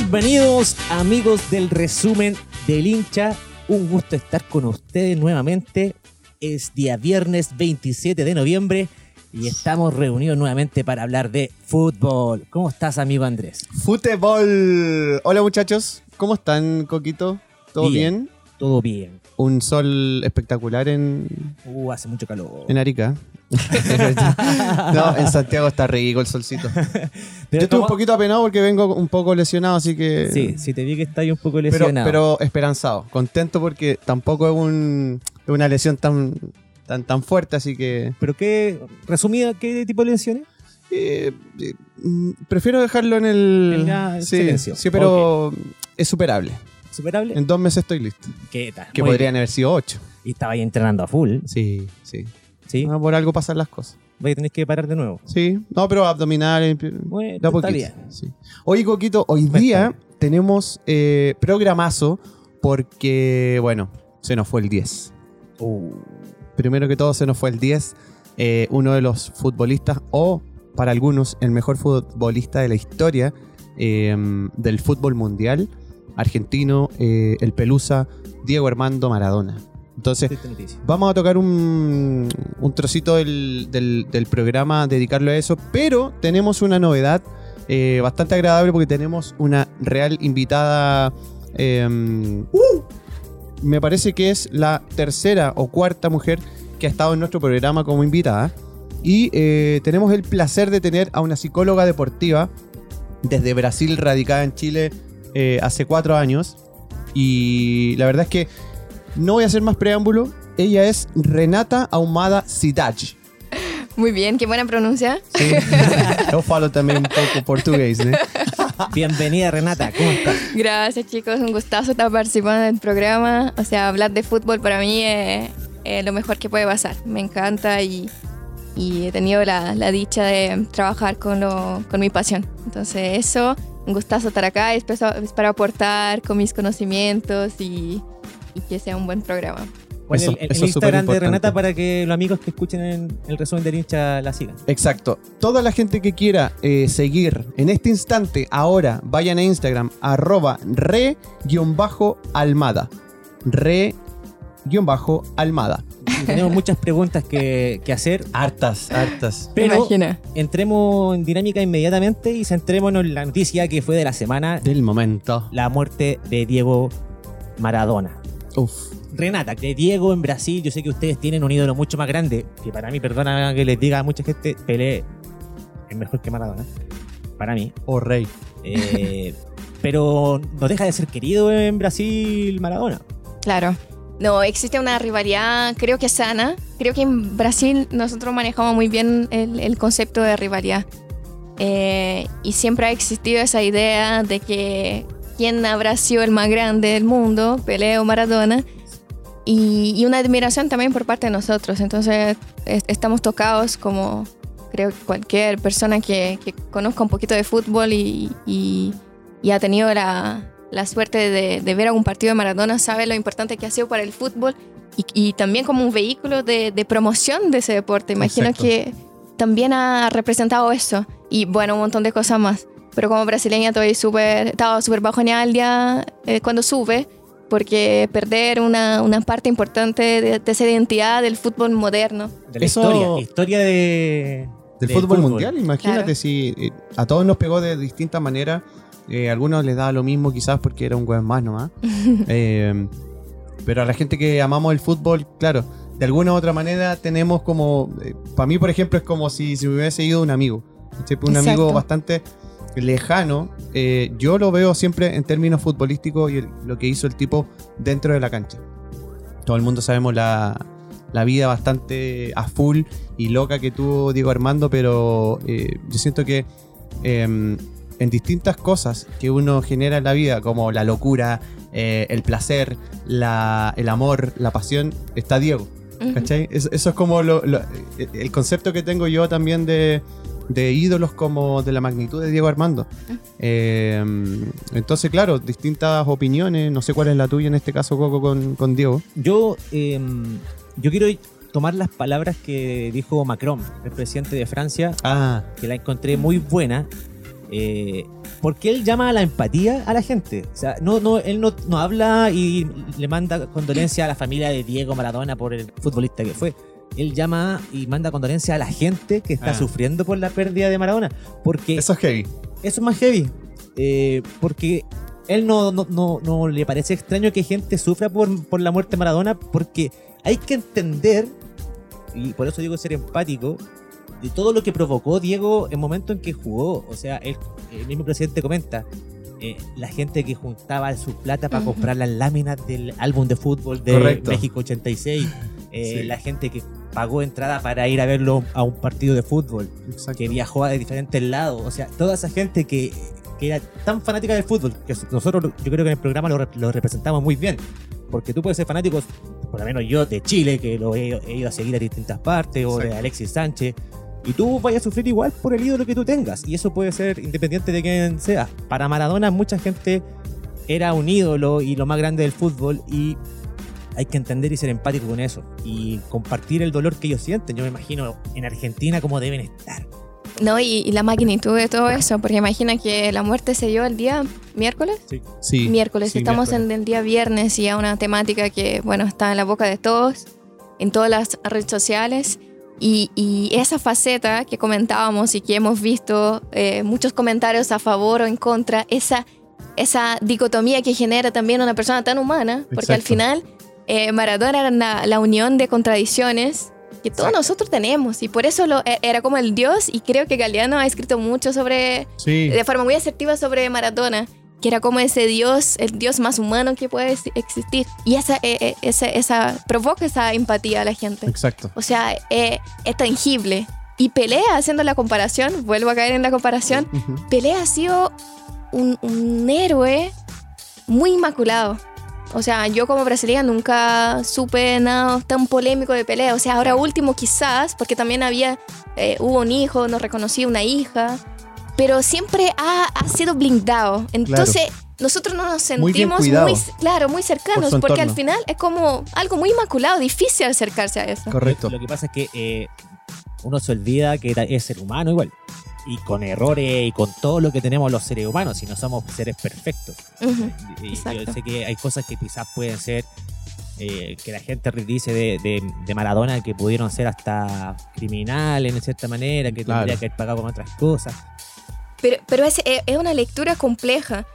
Bienvenidos amigos del resumen del hincha. Un gusto estar con ustedes nuevamente. Es día viernes 27 de noviembre y estamos reunidos nuevamente para hablar de fútbol. ¿Cómo estás, amigo Andrés? Fútbol. Hola muchachos, ¿cómo están, Coquito? ¿Todo bien? Todo bien. Un sol espectacular en, Uh, hace mucho calor. en Arica. no, en Santiago está rico el solcito. Yo Pero estoy un como- poquito apenado porque vengo un poco lesionado, así que... Sí, sí te vi que estás ahí un poco lesionado. pero esperanzado, contento porque tampoco es un- una lesión tan, tan, tan fuerte, así que ¿Pero qué, resumida, qué tipo de lesiones? eh, eh, mm, prefiero dejarlo en el, En la- el sí, silencio. sí, pero es superable. ¿Superable? En dos meses estoy listo. ¿Qué tal? Que Muy podrían bien. haber sido ocho. Y estaba ahí entrenando a full, Sí, sí. ¿Sí? Ah, por algo pasan las cosas. Voy a tener que parar de nuevo. Sí, no, pero abdominales. Bueno, de a está poquito. bien. Sí. Oye, Coquito, hoy día tenemos eh, programazo porque, bueno, se nos fue el 10. Uh, Primero que todo, se nos fue el 10. eh, uno de los futbolistas, o para algunos, el mejor futbolista de la historia eh, del fútbol mundial, argentino, eh, el Pelusa, Diego Armando Maradona. Entonces. Vamos a tocar un, un trocito del, del- del programa, dedicarlo a eso, pero tenemos una novedad eh, bastante agradable porque tenemos una real invitada. eh, me parece que es la tercera o cuarta mujer que ha estado en nuestro programa como invitada. Y eh, tenemos el placer de tener a una psicóloga deportiva desde Brasil, radicada en Chile eh, hace cuatro años. Y la verdad es que no voy a hacer más preámbulo. Ella es Renata Ahumada Cidade. Muy bien, qué buena pronuncia. Sí. Yo falo también un poco portugués, ¿eh? Bienvenida, Renata. ¿Cómo estás? Gracias chicos, un gustazo estar participando del programa. O sea, hablar de fútbol para mí es, es lo mejor que puede pasar. Me encanta y, y he tenido la, la dicha de trabajar con, lo, con mi pasión. Entonces eso, un gustazo estar acá y espero, espero aportar con mis conocimientos y que sea un buen programa. Pon Eso- el, el eso es Instagram de. Renata para que los amigos que escuchen en el resumen del hincha la sigan. Exacto. Toda la gente que quiera eh, seguir en este instante, ahora vayan a Instagram, arroba re-almada. Re-almada. Tenemos muchas preguntas que, que hacer, Hartas, hartas. Pero imagino. entremos en dinámica inmediatamente y centrémonos en la noticia que fue de la semana, Del momento. la muerte de Diego Maradona. Uf. Renata, de Diego en Brasil, yo sé que ustedes tienen un ídolo mucho más grande, que para mí, perdona que les diga a mucha gente, Pelé es mejor que Maradona, para mí. O rey. Eh, pero no deja de ser querido en Brasil Maradona. Claro. No, existe una rivalidad, creo que sana. Creo que en Brasil nosotros manejamos muy bien el, el concepto de rivalidad. Eh, y siempre ha existido esa idea de que quién habrá sido el más grande del mundo, Pelé o Maradona. Y, y una admiración también por parte de nosotros. Entonces es- estamos tocados como creo que cualquier persona que, que conozca un poquito de fútbol y, y- y ha tenido la, la suerte de, de ver algún partido de Maradona sabe lo importante que ha sido para el fútbol y, también como un vehículo de, de promoción de ese deporte. Imagino Exacto. que también ha representado eso y bueno, un montón de cosas más. Pero como brasileña estoy súper, estaba súper bajoneada el día eh, cuando sube porque perder una, una parte importante de, de esa identidad del fútbol moderno. De la Eso- historia, historia de... Del de fútbol, mundial, imagínate Claro. si eh, a todos nos pegó de distintas maneras. Eh, a algunos les daba lo mismo quizás porque era un hueón más nomás. Eh, pero a la gente que amamos el fútbol, claro, de alguna u otra manera tenemos como... para mí, por ejemplo, es como si, si me hubiese ido un amigo. Un Exacto. amigo bastante lejano. Eh, yo lo veo siempre en términos futbolísticos y el- lo que hizo el tipo dentro de la cancha. Todo el mundo sabemos la, la vida bastante a full y loca que tuvo Diego Armando, pero eh, yo siento que em, en distintas cosas que uno genera en la vida, como la locura, eh, el placer, la- el amor, la pasión, está Diego. ¿Cachai? Eso, eso es como lo- lo- el concepto que tengo yo también de, de ídolos como de la magnitud de Diego Armando. Eh, entonces, claro, distintas opiniones. No sé cuál es la tuya en este caso, Coco, con, con Diego. Yo, eh, yo quiero tomar las palabras que dijo Macron, el presidente de Francia, Ah, que la encontré muy buena, eh, porque él llama a la empatía a la gente. O sea, no, no, él no, no habla y le manda condolencia a la familia de Diego Maradona por el futbolista que fue. Él llama y manda condolencia a la gente que está Ah. sufriendo por la pérdida de Maradona. Porque Eso es heavy. eso es más heavy. Eh, porque él no, no, no, no le parece extraño que gente sufra por, por la muerte de Maradona, porque hay que entender, y por eso digo ser empático, de todo lo que provocó Diego en el momento en que jugó. O sea, él- el mismo presidente comenta. eh, la gente que juntaba su plata para comprar las láminas del álbum de fútbol de Correcto. México 86, eh, Sí. la gente que pagó entrada para ir a verlo a un partido de fútbol, Exacto. que viajó a diferentes lados. O sea, toda esa gente que, que era tan fanática del fútbol, que nosotros yo creo que en el programa lo, lo representamos muy bien. Porque tú puedes ser fanático, por lo menos yo, de Chile, que lo he, he ido a seguir a distintas partes, o de Exacto. Alexis Sánchez. Y tú vayas a sufrir igual por el ídolo que tú tengas. Y eso puede ser independiente de quién sea. Para Maradona, mucha gente era un ídolo y lo más grande del fútbol. Y hay que entender y ser empático con eso. Y compartir el dolor que ellos sienten. Yo me imagino en Argentina cómo deben estar. No, y, y la magnitud de todo eso, porque imagina que la muerte se dio el día miércoles. Sí. miércoles, sí, estamos miércoles. en el día viernes y a una temática que, bueno, está en la boca de todos, en todas las redes sociales. Y, y esa faceta que comentábamos y que hemos visto eh, muchos comentarios a favor o en contra, esa, esa dicotomía que genera también una persona tan humana, porque al Exacto. final eh, Maradona era la, la unión de contradicciones que todos Exacto. nosotros tenemos y por eso lo, e- era como el dios y creo que Galeano ha escrito mucho sobre, Sí. de forma muy asertiva sobre Maradona, que era como ese dios, el dios más humano que puede ex- existir. Y esa, eh, esa, esa provoca esa empatía a la gente. Exacto. O sea, eh, es tangible. Y Pelea, haciendo la comparación, vuelvo a caer en la comparación, Ujú. Pelea ha sido un, un héroe muy inmaculado. O sea, yo como brasileña nunca supe nada tan polémico de Pelea. O sea, ahora último quizás, porque también había, eh, hubo un hijo, nos reconocí una hija, pero siempre ha, ha sido blindado. Entonces, nosotros no nos Muy sentimos cuidado muy, claro, muy cercanos, por porque al final es como algo muy inmaculado, difícil acercarse a eso. Correcto. Lo que pasa es que eh, uno se olvida que era- es ser humano igual. Y con errores y con todo lo que tenemos los seres humanos, y no somos seres perfectos. Y- y exacto. yo sé que hay cosas que quizás pueden ser eh, que la gente dice de, de- de Maradona que pudieron ser hasta criminales en cierta manera, que Claro. tendría que haber pagado con otras cosas. Pero, pero es, es- una lectura compleja.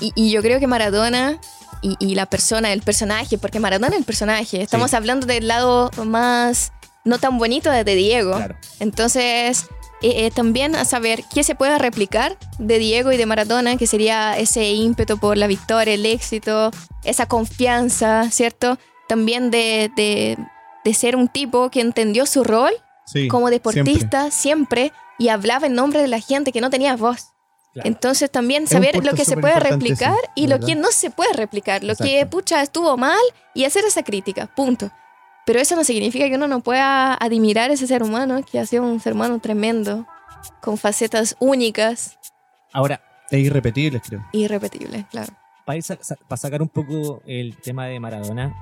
Y, y yo creo que Maradona y, y la persona, el personaje, porque Maradona es el personaje. Estamos Sí. hablando del lado más no tan bonito de, de Diego. Claro. Entonces, eh, eh, también a saber qué se puede replicar de Diego y de Maradona, que sería ese ímpetu por la victoria, el éxito, esa confianza, ¿cierto? También de, de- de ser un tipo que entendió su rol Sí. como deportista siempre. y hablaba en nombre de la gente que no tenía voz. Claro. Entonces también saber lo que se puede replicar sí, y lo que no se puede replicar, lo que pucha estuvo mal y hacer esa crítica, punto. Pero eso no significa que uno no pueda admirar a ese ser humano, que ha sido un ser humano tremendo, con facetas únicas Ahora, Es irrepetible, creo. e irrepetibles, claro. para, para sacar un poco el tema de Maradona,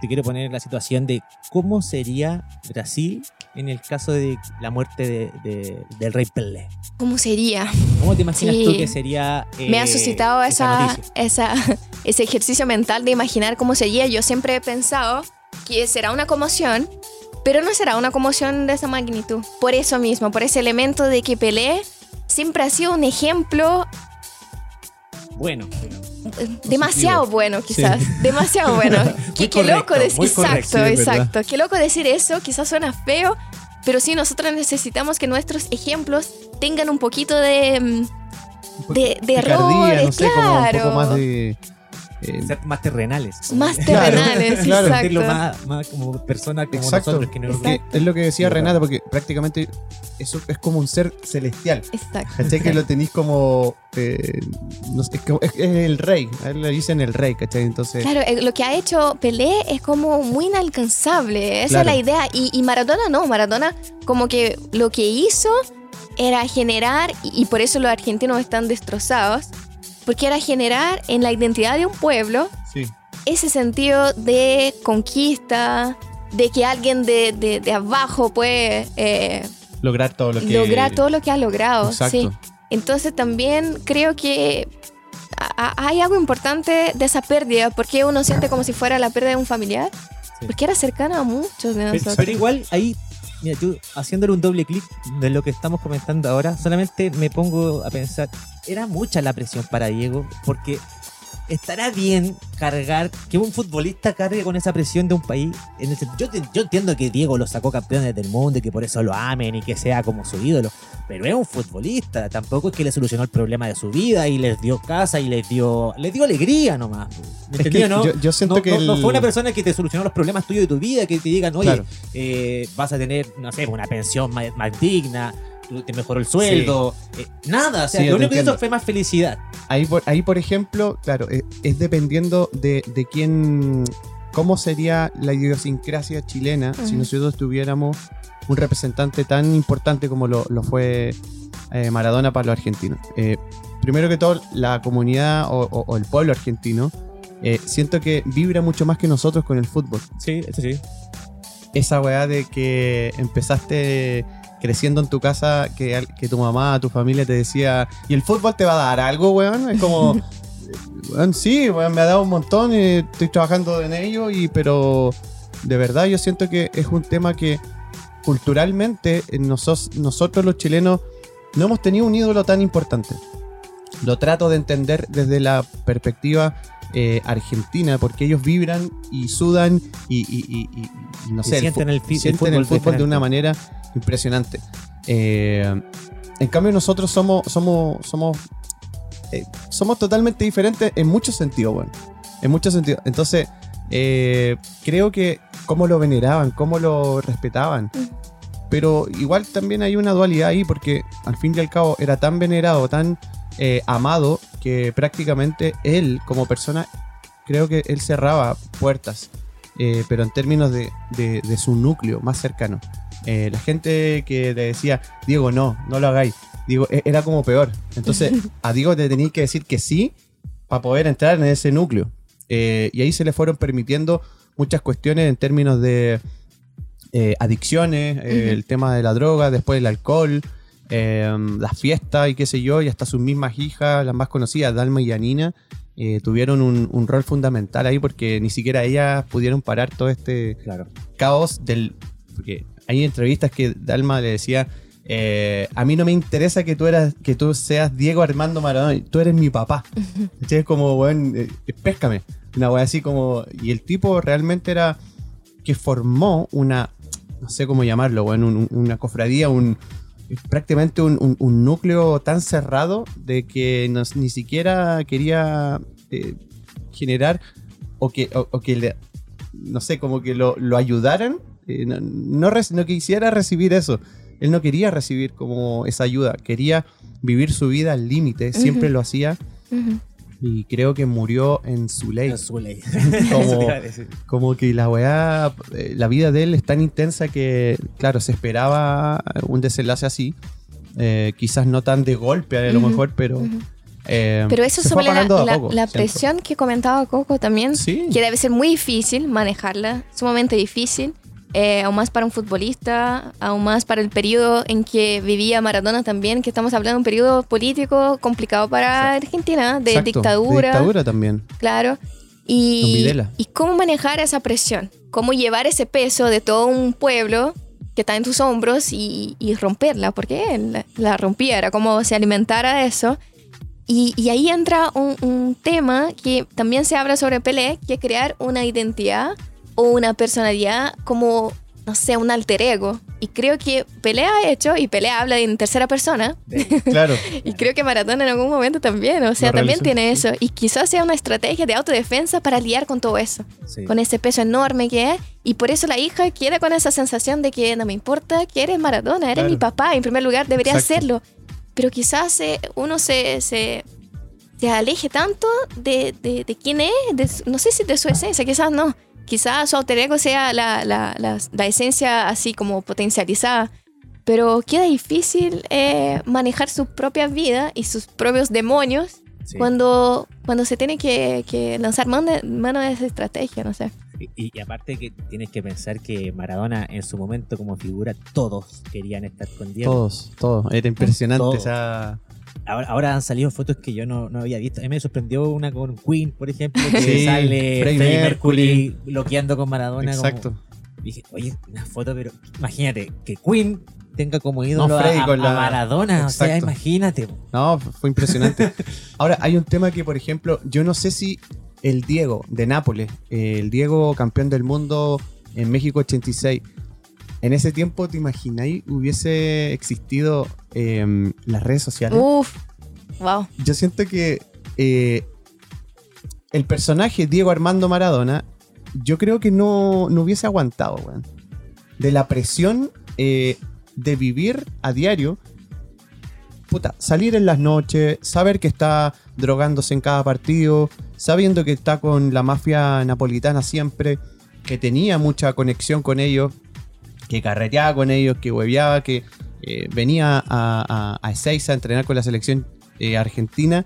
te quiero poner en la situación de cómo sería Brasil en el caso de la muerte de- de- del rey Pelé. ¿Cómo sería? ¿Cómo te imaginas Sí. tú que sería? Me ha eh, suscitado esa, noticia? esa, ese ejercicio mental de imaginar cómo sería. Yo siempre he pensado que será una conmoción, pero no será una conmoción de esa magnitud. Por eso mismo, por ese elemento de que Pelé siempre ha sido un ejemplo Bueno, demasiado bueno, quizás. Demasiado bueno. qué, qué correcto, loco decir. muy correcto, Exacto, sí, exacto. Qué loco decir eso. Quizás suena feo, pero sí, nosotros necesitamos que nuestros ejemplos tengan un poquito de. mm, De- de errores, no sé, como un poco claro. más de. Eh, ser más terrenales. Más terrenales, claro. Sentirlo exacto. más, más como persona como Exacto. nosotros. Que no porque es lo que decía Renata, porque prácticamente eso es como un ser celestial. Exacto. ¿Cachai? Que lo tenéis como. eh, no sé, es, el rey. A él le dicen el rey, ¿cachai? Entonces. Claro, eh, lo que ha hecho Pelé es como muy inalcanzable. Esa Claro. es la idea. Y, y Maradona no. Maradona, como que lo que hizo era generar, y, y por eso los argentinos están destrozados, porque era generar en la identidad de un pueblo Sí. ese sentido de conquista, de que alguien de, de- de abajo puede eh, Lograr todo lo que. lograr todo lo que ha logrado. Exacto. Sí. Entonces también creo que hay algo importante de esa pérdida, porque uno siente como si fuera la pérdida de un familiar, porque era cercana a muchos de nosotros. Pero, igual ahí, mira, tú haciéndole un doble clic de lo que estamos comentando ahora, solamente me pongo a pensar, era mucha la presión para Diego, porque estará bien cargar, que un futbolista cargue con esa presión de un país. En yo, yo, entiendo que Diego lo sacó campeones del mundo y que por eso lo amen y que sea como su ídolo, pero es un futbolista, tampoco es que le solucionó el problema de su vida y les dio casa y les dio, les dio alegría nomás. ¿Me no? Yo, siento que no, fue una persona que te solucionó los problemas tuyos de tu vida, que te digan, oye, eh, vas a tener, no sé, una pensión más, digna, te mejoró el sueldo, eh, nada, o sea, lo único que hizo fue más felicidad. Ahí por, ahí, por ejemplo, claro, eh, es, dependiendo de, de, quién, cómo sería la idiosincrasia chilena si nosotros tuviéramos un representante tan importante como lo, fue eh, Maradona para los argentinos. Eh, primero que todo, la comunidad o, el pueblo argentino eh, siento que vibra mucho más que nosotros con el fútbol. Sí, eso sí. Esa weá de que empezaste creciendo en tu casa, que, que tu mamá, tu familia te decía, ¿y el fútbol te va a dar algo, weón? Es como, sí, weón, me ha dado un montón y estoy trabajando en ello, y, pero de verdad yo siento que es un tema que culturalmente nosotros los chilenos no hemos tenido un ídolo tan importante. Lo trato de entender desde la perspectiva eh, argentina, porque ellos vibran y sudan y, no sé, sienten el, fútbol, de una manera impresionante. Eh, en cambio nosotros somos somos somos eh, somos totalmente diferentes en muchos sentidos, bueno, en muchos sentidos. Entonces creo que cómo lo veneraban, cómo lo respetaban. Pero igual también hay una dualidad ahí porque al fin y al cabo era tan venerado, tan eh, amado, que prácticamente él como persona, creo que él cerraba puertas, eh, pero en términos de, su núcleo más cercano. Eh, la gente que le decía, Diego, no, no lo hagáis, Diego, e, era como peor. Entonces a Diego le tenéis que decir que sí para poder entrar en ese núcleo. y ahí se le fueron permitiendo muchas cuestiones en términos de eh, adicciones, eh, el tema de la droga, después el alcohol, eh, las fiestas y qué sé yo, y hasta sus mismas hijas, las más conocidas, Dalma y Anina, tuvieron un, rol fundamental ahí porque ni siquiera ellas pudieron parar todo este caos del... Porque hay entrevistas que Dalma le decía, a mí no me interesa que tú, eras, que tú seas Diego Armando Maradona, tú eres mi papá. Es como, bueno, péscame. Una wea así como... Y el tipo realmente era que formó una no sé cómo llamarlo, bueno, una cofradía, un prácticamente un, núcleo tan cerrado de que ni siquiera quería eh, generar o que, o, que le, no sé, como que lo, ayudaran, eh, no, no, quisiera recibir eso. Él no quería recibir como esa ayuda, quería vivir su vida al límite, siempre lo hacía y creo que murió en su ley. En su ley. como, que la weá, eh, la vida de él es tan intensa que, claro, se esperaba un desenlace así. Eh, quizás no tan de golpe a lo mejor, pero... Eh, pero eso sobre la, la, presión que comentaba Coco también, que debe ser muy difícil manejarla, sumamente difícil. Eh, aún más para un futbolista, aún más para el periodo en que vivía Maradona también, que estamos hablando de un periodo político complicado para Argentina, de dictadura. De dictadura también. Claro. Y, y cómo manejar esa presión, cómo llevar ese peso de todo un pueblo que está en tus hombros y, romperla, porque él la, rompía, era como se alimentara de eso. Y, y ahí entra un, un, tema que también se habla sobre Pelé, que es crear una identidad una personalidad como, no sé, un alter ego. Y creo que Pelea ha hecho, y Pelea habla en tercera persona. Claro. y creo que Maratón en algún momento también, o sea, también tiene eso. Y quizás sea una estrategia de autodefensa para lidiar con todo eso. Con ese peso enorme que es. Y por eso la hija queda con esa sensación de que no me importa que eres Maradona, eres mi papá, en primer lugar debería hacerlo. Pero quizás eh, uno se, se, aleje tanto de, de, de quién es, no sé si de su esencia, quizás no quizás su alter ego sea la, la, la, esencia así como potencializada, pero queda difícil eh, manejar su propia vida y sus propios demonios cuando, cuando se tiene que, que lanzar mano, mano de esa estrategia, no sé. Y, aparte que tienes que pensar que Maradona en su momento como figura, todos querían estar con Diego. Todos, todos. Era impresionante esa ahora, ahora han salido fotos que yo no, no había visto. A mí me sorprendió una con Queen, por ejemplo, que Sí, sale Freddie Mercury. Bloqueando con Maradona. como- Exacto. dije, oye, una foto, pero imagínate que Queen tenga como ídolo a, Freddy a- con a la- Maradona. O sea, Exacto. imagínate. No, fue impresionante. Ahora, hay un tema que, por ejemplo, yo no sé si el Diego de Nápoles, eh, el Diego campeón del mundo en México 86, en ese tiempo, ¿te imagináis hubiese existido eh, las redes sociales? Uf, wow. Yo siento que eh, el personaje Diego Armando Maradona, yo creo que no, no hubiese aguantado, weón. De la presión eh, de vivir a diario. Puta, salir en las noches, saber que está drogándose en cada partido, sabiendo que está con la mafia napolitana siempre, que tenía mucha conexión con ellos, que carreteaba con ellos, que hueveaba, que eh, venía a, a, a Ezeiza a entrenar con la selección eh, argentina,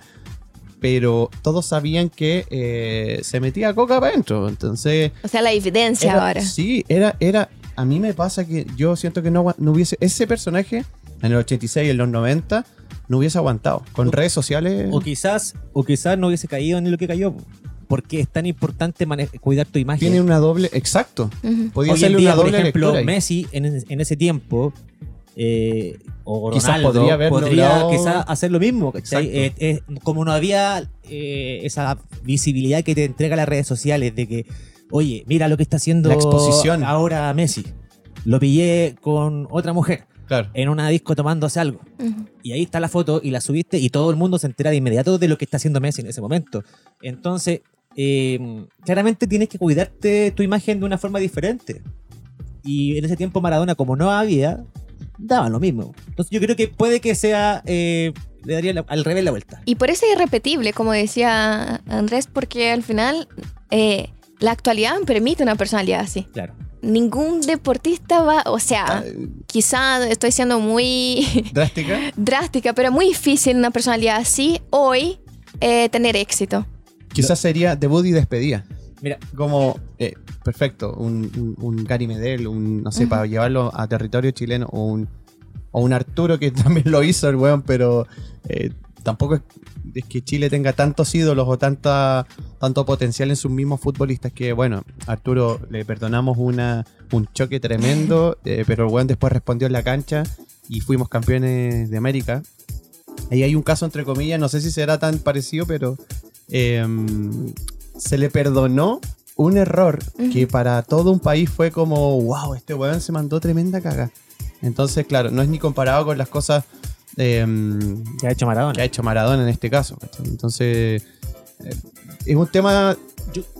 pero todos sabían que eh, se metía coca para adentro. Entonces, O sea, la evidencia era- ahora. Sí, era, era. A mí me pasa que yo siento que no, hubiese. Ese personaje en el 86 y en los 90 no hubiese aguantado. Con O- redes sociales. O quizás, o quizás no hubiese caído en lo que cayó. Porque es tan importante cuidar tu imagen. Tiene una doble. Exacto. Ujú. Podía Hoy en día, una por doble ejemplo, lectura ahí. Messi en, en ese tiempo, eh, o Quizás Ronaldo, podría haber logrado- quizás hacer lo mismo. Eh, eh, como no había eh, esa visibilidad que te entrega las redes sociales de que, oye, mira lo que está haciendo La exposición. ahora Messi. Lo pillé con otra mujer Claro. en una disco tomándose algo. Y ahí está la foto y la subiste y todo el mundo se entera de inmediato de lo que está haciendo Messi en ese momento. Entonces, eh, claramente tienes que cuidarte tu imagen de una forma diferente. Y en ese tiempo Maradona, como no había, daba lo mismo. Entonces yo creo que puede que sea, eh, le daría la- al revés la vuelta. Y por eso es irrepetible, como decía Andrés, porque al final eh, la actualidad permite una personalidad así. Claro. Ningún deportista va, o sea, Ah, quizá estoy siendo muy Drástica. drástica, pero muy difícil una personalidad así hoy eh, tener éxito. Quizás sería debut y despedida. Mira, Como, eh, perfecto, un, un, un Gary Medel, un, no sé, para llevarlo a territorio chileno, o un, o un Arturo que también lo hizo el weón, pero eh, tampoco es, es que Chile tenga tantos ídolos o tanta, tanto potencial en sus mismos futbolistas que, bueno, Arturo le perdonamos una, un choque tremendo, eh, pero el weón después respondió en la cancha y fuimos campeones de América. Ahí hay un caso, entre comillas, no sé si será tan parecido, pero eh, se le perdonó un error que para todo un país fue como, wow, este weón se mandó tremenda caga. Entonces, claro, no es ni comparado con las cosas eh, que ha hecho Maradona. que ha hecho Maradona en este caso. Entonces, eh, es un tema,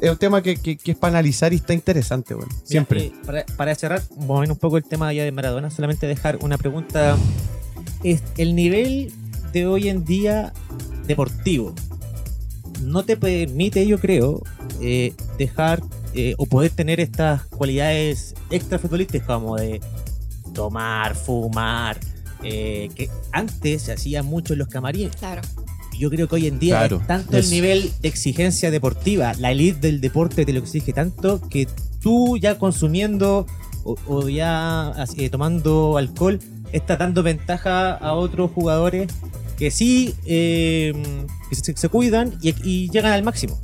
es un tema que, que- que es para analizar y está interesante, weón. Mira, Siempre. eh, para, para cerrar, mover un poco el tema ya de Maradona, solamente dejar una pregunta. Es el nivel de hoy en día deportivo no te permite, yo creo, eh, dejar eh, o poder tener estas cualidades extra futbolísticas como de tomar, fumar, eh, que antes se hacía mucho en los camarines. Claro. Yo creo que hoy en día Claro, es tanto es- el nivel de exigencia deportiva, la elite del deporte te lo exige tanto que tú ya consumiendo o, o ya eh, tomando alcohol estás dando ventaja a otros jugadores que sí eh, que se, se cuidan y, y llegan al máximo.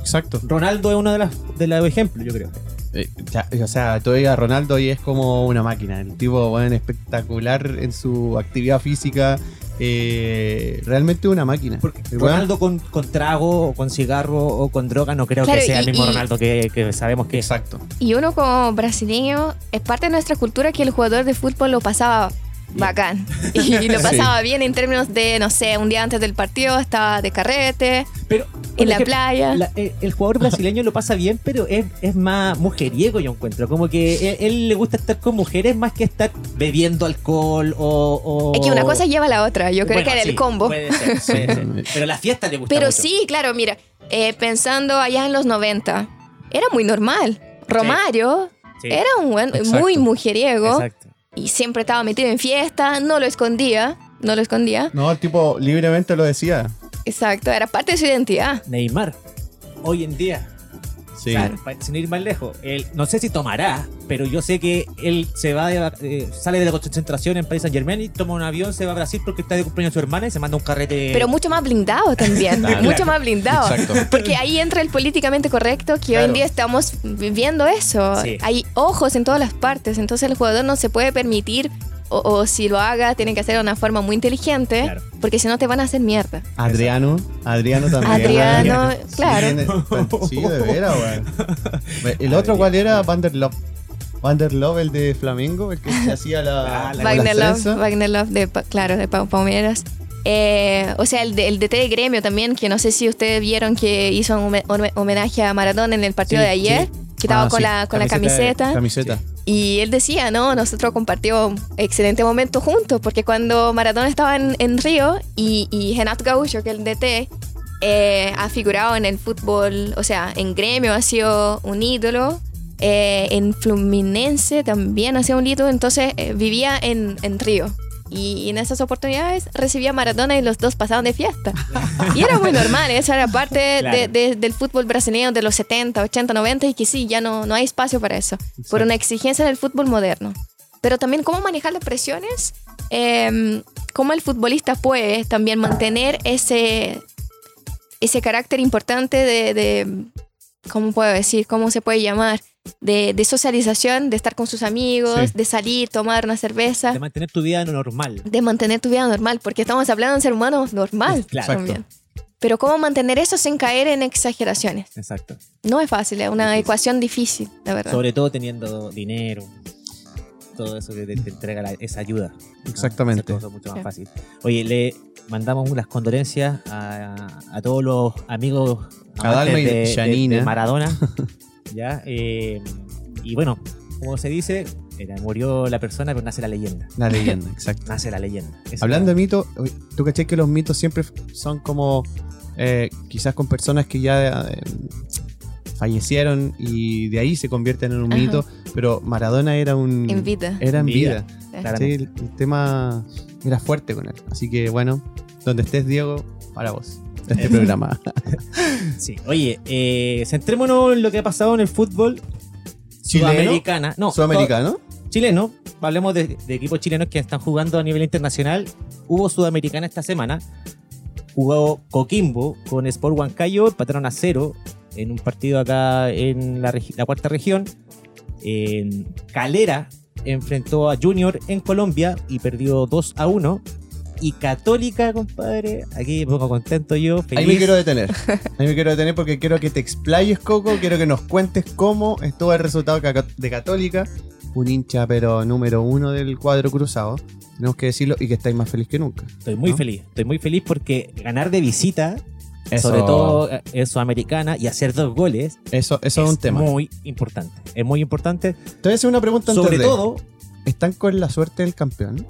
Exacto. Ronaldo es uno de, las, de los ejemplos, yo creo. Eh, ya, o sea, todavía Ronaldo y es como una máquina. El tipo, bueno, espectacular en su actividad física. eh, realmente una máquina. Porque Ronaldo con, con trago o con cigarro o con droga no creo Claro, que sea y- el mismo y- Ronaldo que, que sabemos que es. Exacto. Y uno como brasileño, es parte de nuestra cultura que el jugador de fútbol lo pasaba bacán. Y lo Sí. pasaba bien en términos de, no sé, un día antes del partido estaba de carrete, Pero en la ejemplo, playa. la- eh, el jugador brasileño lo pasa bien, pero es, es más mujeriego, yo encuentro. Como que él, él le gusta estar con mujeres más que estar bebiendo alcohol o. o- Es que una cosa lleva a la otra, yo creo Bueno, que era sí, el combo. puede ser, puede ser. Pero la fiesta le gusta Pero mucho. sí, claro, mira, eh, pensando allá en los 90, era muy normal. Romario Sí, era un buen, Exacto. muy mujeriego Exacto. Y siempre estaba metido en fiesta, no lo escondía, no lo escondía. No, el tipo libremente lo decía. Exacto, era parte de su identidad. Neymar, hoy en día, Sí. Claro. Sin ir más lejos, él, no sé si tomará, pero yo sé que él se va de eh, sale de la concentración en Paris Saint Germain y toma un avión, se va a Brasil porque está de cumpleaños su hermana y se manda un carrete. Pero mucho más blindado también. Claro. Mucho más blindado. Exacto. Porque ahí entra el políticamente correcto que hoy en día estamos viviendo eso. Sí. Hay ojos en todas las partes. Entonces el jugador no se puede permitir, o, o si lo haga, tiene que hacerlo de una forma muy inteligente, Claro. porque si no te van a hacer mierda. Adriano, Adriano también. Adriano, Sí, claro. Sí, de veras, weón. El otro, ¿cuál era? Vanderlop. Vanderlop, el de Flamengo, el que se hacía la. Ah, la- Wagner Love, salsa. Wagner Love de, Pa- claro, de Pa- Palmeiras. Eh, o sea, el, de, el DT de gremio también, que no sé si ustedes vieron que hizo un home- home- homenaje a Maradona en el partido Sí, de ayer, sí. que estaba Ah, con, sí. la, con la camiseta. Camiseta. Y él decía, no, nosotros compartimos excelente momento juntos, porque cuando Maradona estaba en, en Río y, y Renato Gaúcho, que es el DT, eh, ha figurado en el fútbol, o sea, en gremio ha sido un ídolo, eh, en Fluminense también ha sido un ídolo, entonces eh, vivía en, en Río. Y en esas oportunidades recibía Maradona y los dos pasaban de fiesta. Y era muy normal, eso era parte de- Claro. de- del fútbol brasileño de los 70, 80, 90 y que sí, ya no, no hay espacio para eso, por una exigencia del fútbol moderno. Pero también cómo manejar las presiones, eh, cómo el futbolista puede también mantener ese, ese carácter importante de, de, ¿cómo puedo decir? ¿Cómo se puede llamar? De, de socialización, de estar con sus amigos, Sí. de salir, tomar una cerveza de mantener tu vida normal. de mantener tu vida normal, porque estamos hablando de un ser humano normal Claro. también. Pero cómo mantener eso sin caer en exageraciones. Exacto. No es fácil, es una ecuación difícil, la verdad. Sobre todo teniendo dinero. Todo eso que te, te entrega la- esa ayuda. ¿no? Exactamente. Hacer cosas mucho más Sí. fácil. Oye, le mandamos las condolencias a, a todos los amigos A Dalma y de, de- de Maradona. ¿ya? Eh, y bueno, como se dice, era, murió la persona, pero nace la leyenda. La leyenda, exacto. Nace la leyenda. Hablando de mitos, oye, ¿tú caché que los mitos siempre son como eh, quizás con personas que ya eh, fallecieron y de ahí se convierten en un Ajá. mito? Pero Maradona era un... En vida. Era en vida. vida. Sí, el, el tema era fuerte con él. Así que bueno, donde estés, Diego, para vos. Este programa. Sí. Oye, eh, centrémonos en lo que ha pasado en el fútbol ¿Chileno? sudamericana. No, Sudamericano. chileno, hablemos de, de equipos chilenos que están jugando a nivel internacional. Hubo Sudamericana esta semana. Jugó Coquimbo con Sport Huancayo, empataron a cero en un partido acá en la cuarta región. En Calera enfrentó a Junior en Colombia y perdió 2 a 1. Y Católica, compadre, aquí me pongo contento yo, feliz. Ahí me quiero detener. Ahí me quiero detener porque quiero que te explayes, Coco. Quiero que nos cuentes cómo estuvo el resultado de Católica. Un hincha, pero número uno del cuadro cruzado. Tenemos que decirlo y que estáis más feliz que nunca. Estoy muy ¿no? feliz, estoy muy feliz porque ganar de visita, Eso- sobre todo eh, en Sudamericana, y hacer dos goles Eso, eso es, un tema. muy importante. Es muy importante. Te voy a hacer una pregunta antes Sobre de- todo, ¿Están con la suerte del campeón?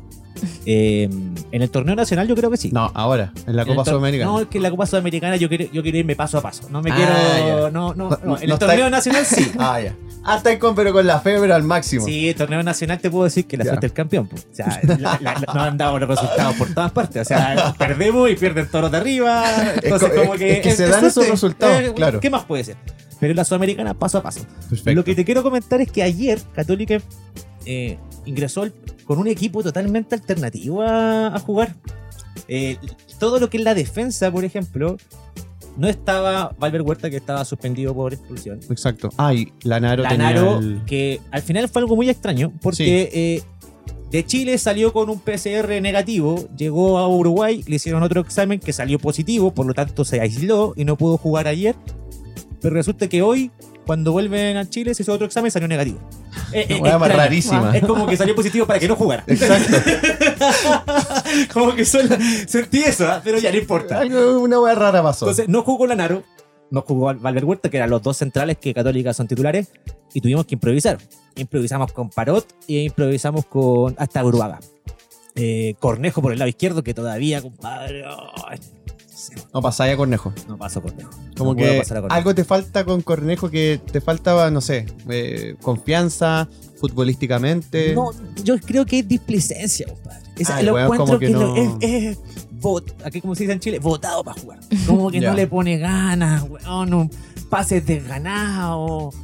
Eh, en el torneo nacional yo creo que sí. No, ahora, en la el Copa Sudamericana. No, es que en la Copa Sudamericana yo quiero, yo quiero irme paso a paso. No me Ah, quiero. No, no, No, no. En no el torneo nacional sí. Ah, ya. Ah, estáis con, pero con la fe, pero al máximo. Sí, el torneo nacional te puedo decir que la Ya. suerte del campeón. O sea, la- la- la- nos han dado los resultados por todas partes. O sea, perdemos y pierden todos los de arriba. Entonces, co- como es- que. es que se dan esos resultados, claro. ¿Qué más puede ser? Pero en la Sudamericana, paso a paso. Perfecto. Lo que te quiero comentar es que ayer Católica eh, ingresó al- con un equipo totalmente alternativo a, a jugar. Eh, todo lo que es la defensa, por ejemplo, no estaba Valver Huerta, que estaba suspendido por expulsión. Exacto. Ah, y Lanaro, Lanaro, tenía el... que al final fue algo muy extraño, porque eh, de Chile salió con un PCR negativo, llegó a Uruguay, le hicieron otro examen que salió positivo, por lo tanto se aisló y no pudo jugar ayer. Pero resulta que hoy, cuando vuelven a Chile, se hizo otro examen y salió negativo. Eh, eh, Una más rarísima. Es como que salió positivo para que no jugara. Exacto. como que solo sentí eso, ¿ah? pero ya no importa. Algo, una wea rara pasó. Entonces, no jugó Lanaro, no jugó Val- Valver Huerta, que eran los dos centrales que Católica son titulares, y tuvimos que improvisar. Improvisamos con Parot y improvisamos con hasta Uruaga. Eh, Cornejo por el lado izquierdo, que todavía, compadre, no pasáis a Cornejo. no pasó Cornejo. Como No puedo que pasar a Cornejo. algo te falta con Cornejo que te faltaba, no sé, eh, confianza futbolísticamente. No, yo creo que es displicencia, compadre. Es, Ay, lo weón, encuentro como que que lo- no- es, es vot- aquí como se dice en Chile, votado para jugar. Como que no le pone ganas, weón, un pases desganados.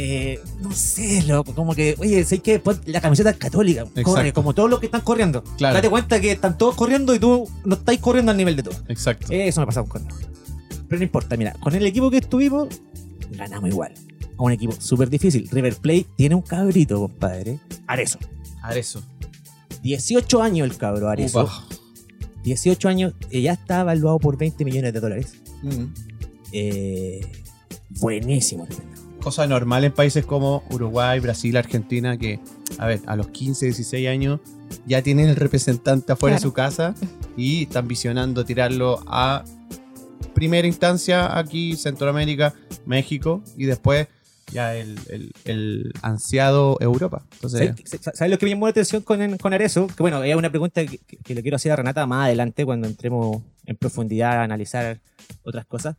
Eh, no sé, loco, como que, oye, sé que la camiseta es católica, corre, Exacto. como todos los que están corriendo. Claro. Date cuenta que están todos corriendo y tú no estás corriendo al nivel de todos. Exacto. Eso me pasó con Pero no importa, mira, con el equipo que estuvimos, ganamos igual. A un equipo súper difícil. River Plate tiene un cabrito, compadre. Arezo. Arezo. 18 años el cabro Arezo. Upa. 18 años, eh, ya está evaluado por 20 millones de dólares. Mm. Eh, buenísimo. el. Cosa normal en países como Uruguay, Brasil, Argentina, que, a ver, a los 15, 16 años ya tienen el representante afuera de su casa y están visionando tirarlo a primera instancia aquí, Centroamérica, México, y después ya el, el- el ansiado Europa. Entonces, ¿Sabes sabes lo que me llamó la atención con, con Arezo? Que bueno, es una pregunta que, que- que le quiero hacer a Renata más adelante cuando entremos en profundidad a analizar otras cosas.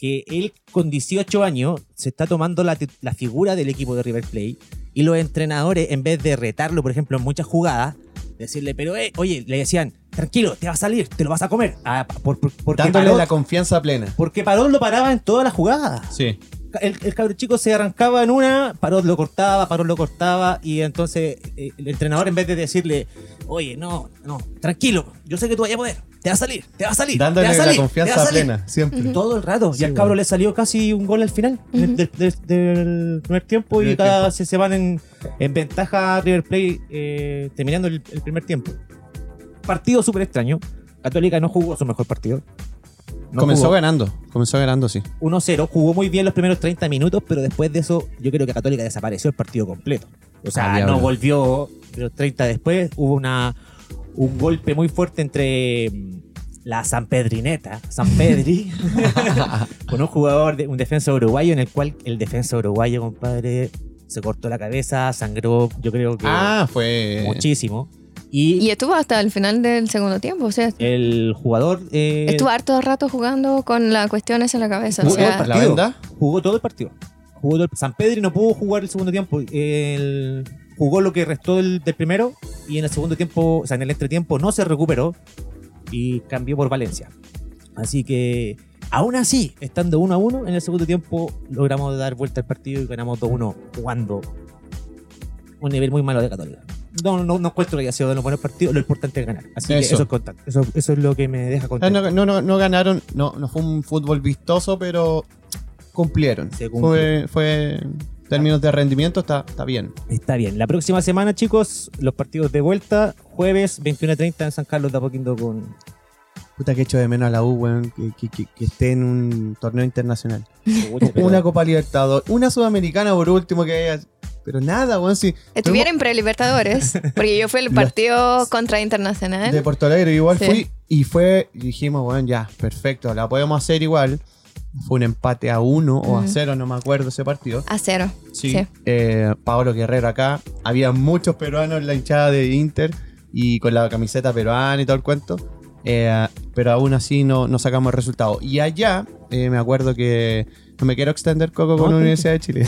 Que él con 18 años se está tomando la, la figura del equipo de River Plate y los entrenadores, en vez de retarlo, por ejemplo, en muchas jugadas, decirle, pero eh, oye, le decían, tranquilo, te va a salir, te lo vas a comer. Ah, por, por- porque, dándole Parot, la confianza plena. porque Parot lo paraba en todas las jugadas Sí. el, el cabro chico se arrancaba en una, Parot lo cortaba, Parot lo cortaba, y entonces eh, el entrenador en vez de decirle, oye, no, no, tranquilo, yo sé que tú vas a poder, te va a salir, te va a salir, Dándole te va a salir, la te va confianza a salir". plena, siempre. Todo el rato, Sí, y al cabro bueno. le salió casi un gol al final del, del- del- del primer tiempo, y cada tiempo. se, se van en, en ventaja River Plate eh, terminando el, el primer tiempo. Partido súper extraño. Católica no jugó su mejor partido. No comenzó jugó. ganando, comenzó ganando, sí. 1-0, jugó muy bien los primeros 30 minutos, pero después de eso yo creo que Católica desapareció el partido completo. O sea, Ah, no volvió, pero 30 después hubo una, un golpe muy fuerte entre mm, la San Pedrineta, San Pedri, con un jugador, de, un defensa uruguayo en el cual el defensa uruguayo, compadre, se cortó la cabeza, sangró, yo creo que Ah, fue. muchísimo. Y, Y estuvo hasta el final del segundo tiempo, o sea, el jugador... eh, estuvo harto rato jugando con las cuestiones en la cabeza. O Jugó todo el sea, partido. ¿La venda? Jugó todo el partido. Jugó todo el- San Pedri no pudo jugar el segundo tiempo. El- jugó lo que restó del, del primero y en el segundo tiempo, o sea, en el entretiempo no se recuperó y cambió por Valencia. Así que, aún así, estando 1 a 1, en el segundo tiempo logramos dar vuelta al partido y ganamos 2-1 jugando un nivel muy malo de Católica. No, no, no encuentro que haya sido de los buenos partidos, lo importante es ganar. Así que Eso. es constante. Eso, eso es lo que me deja Ah, contento. No, no, no, no ganaron, no, no fue un fútbol vistoso, pero cumplieron. Se. Fue, fue términos de rendimiento, está, está bien. Está bien. La próxima semana, chicos, los partidos de vuelta. Jueves 21.30 en San Carlos de Apoquindo con... Puta que echo de menos a la U, weón, que, que- que- que esté en un torneo internacional. Una Copa Libertadores, una Sudamericana por último que haya. Pero nada, weón, sí. estuvieron en prelibertadores, porque yo fui el partido contra Internacional. De Porto Alegre igual Sí. fui y fue, y dijimos, bueno, ya, perfecto, la podemos hacer igual. Fue un empate a uno o a cero, no me acuerdo ese partido. A cero. Sí. Sí. Eh, Paolo Guerrero acá. Había muchos peruanos en la hinchada de Inter y con la camiseta peruana y todo el cuento. Eh, pero aún así no, no sacamos el resultado. Y allá, eh, me acuerdo que. No me quiero extender coco con No, la. Universidad de Chile.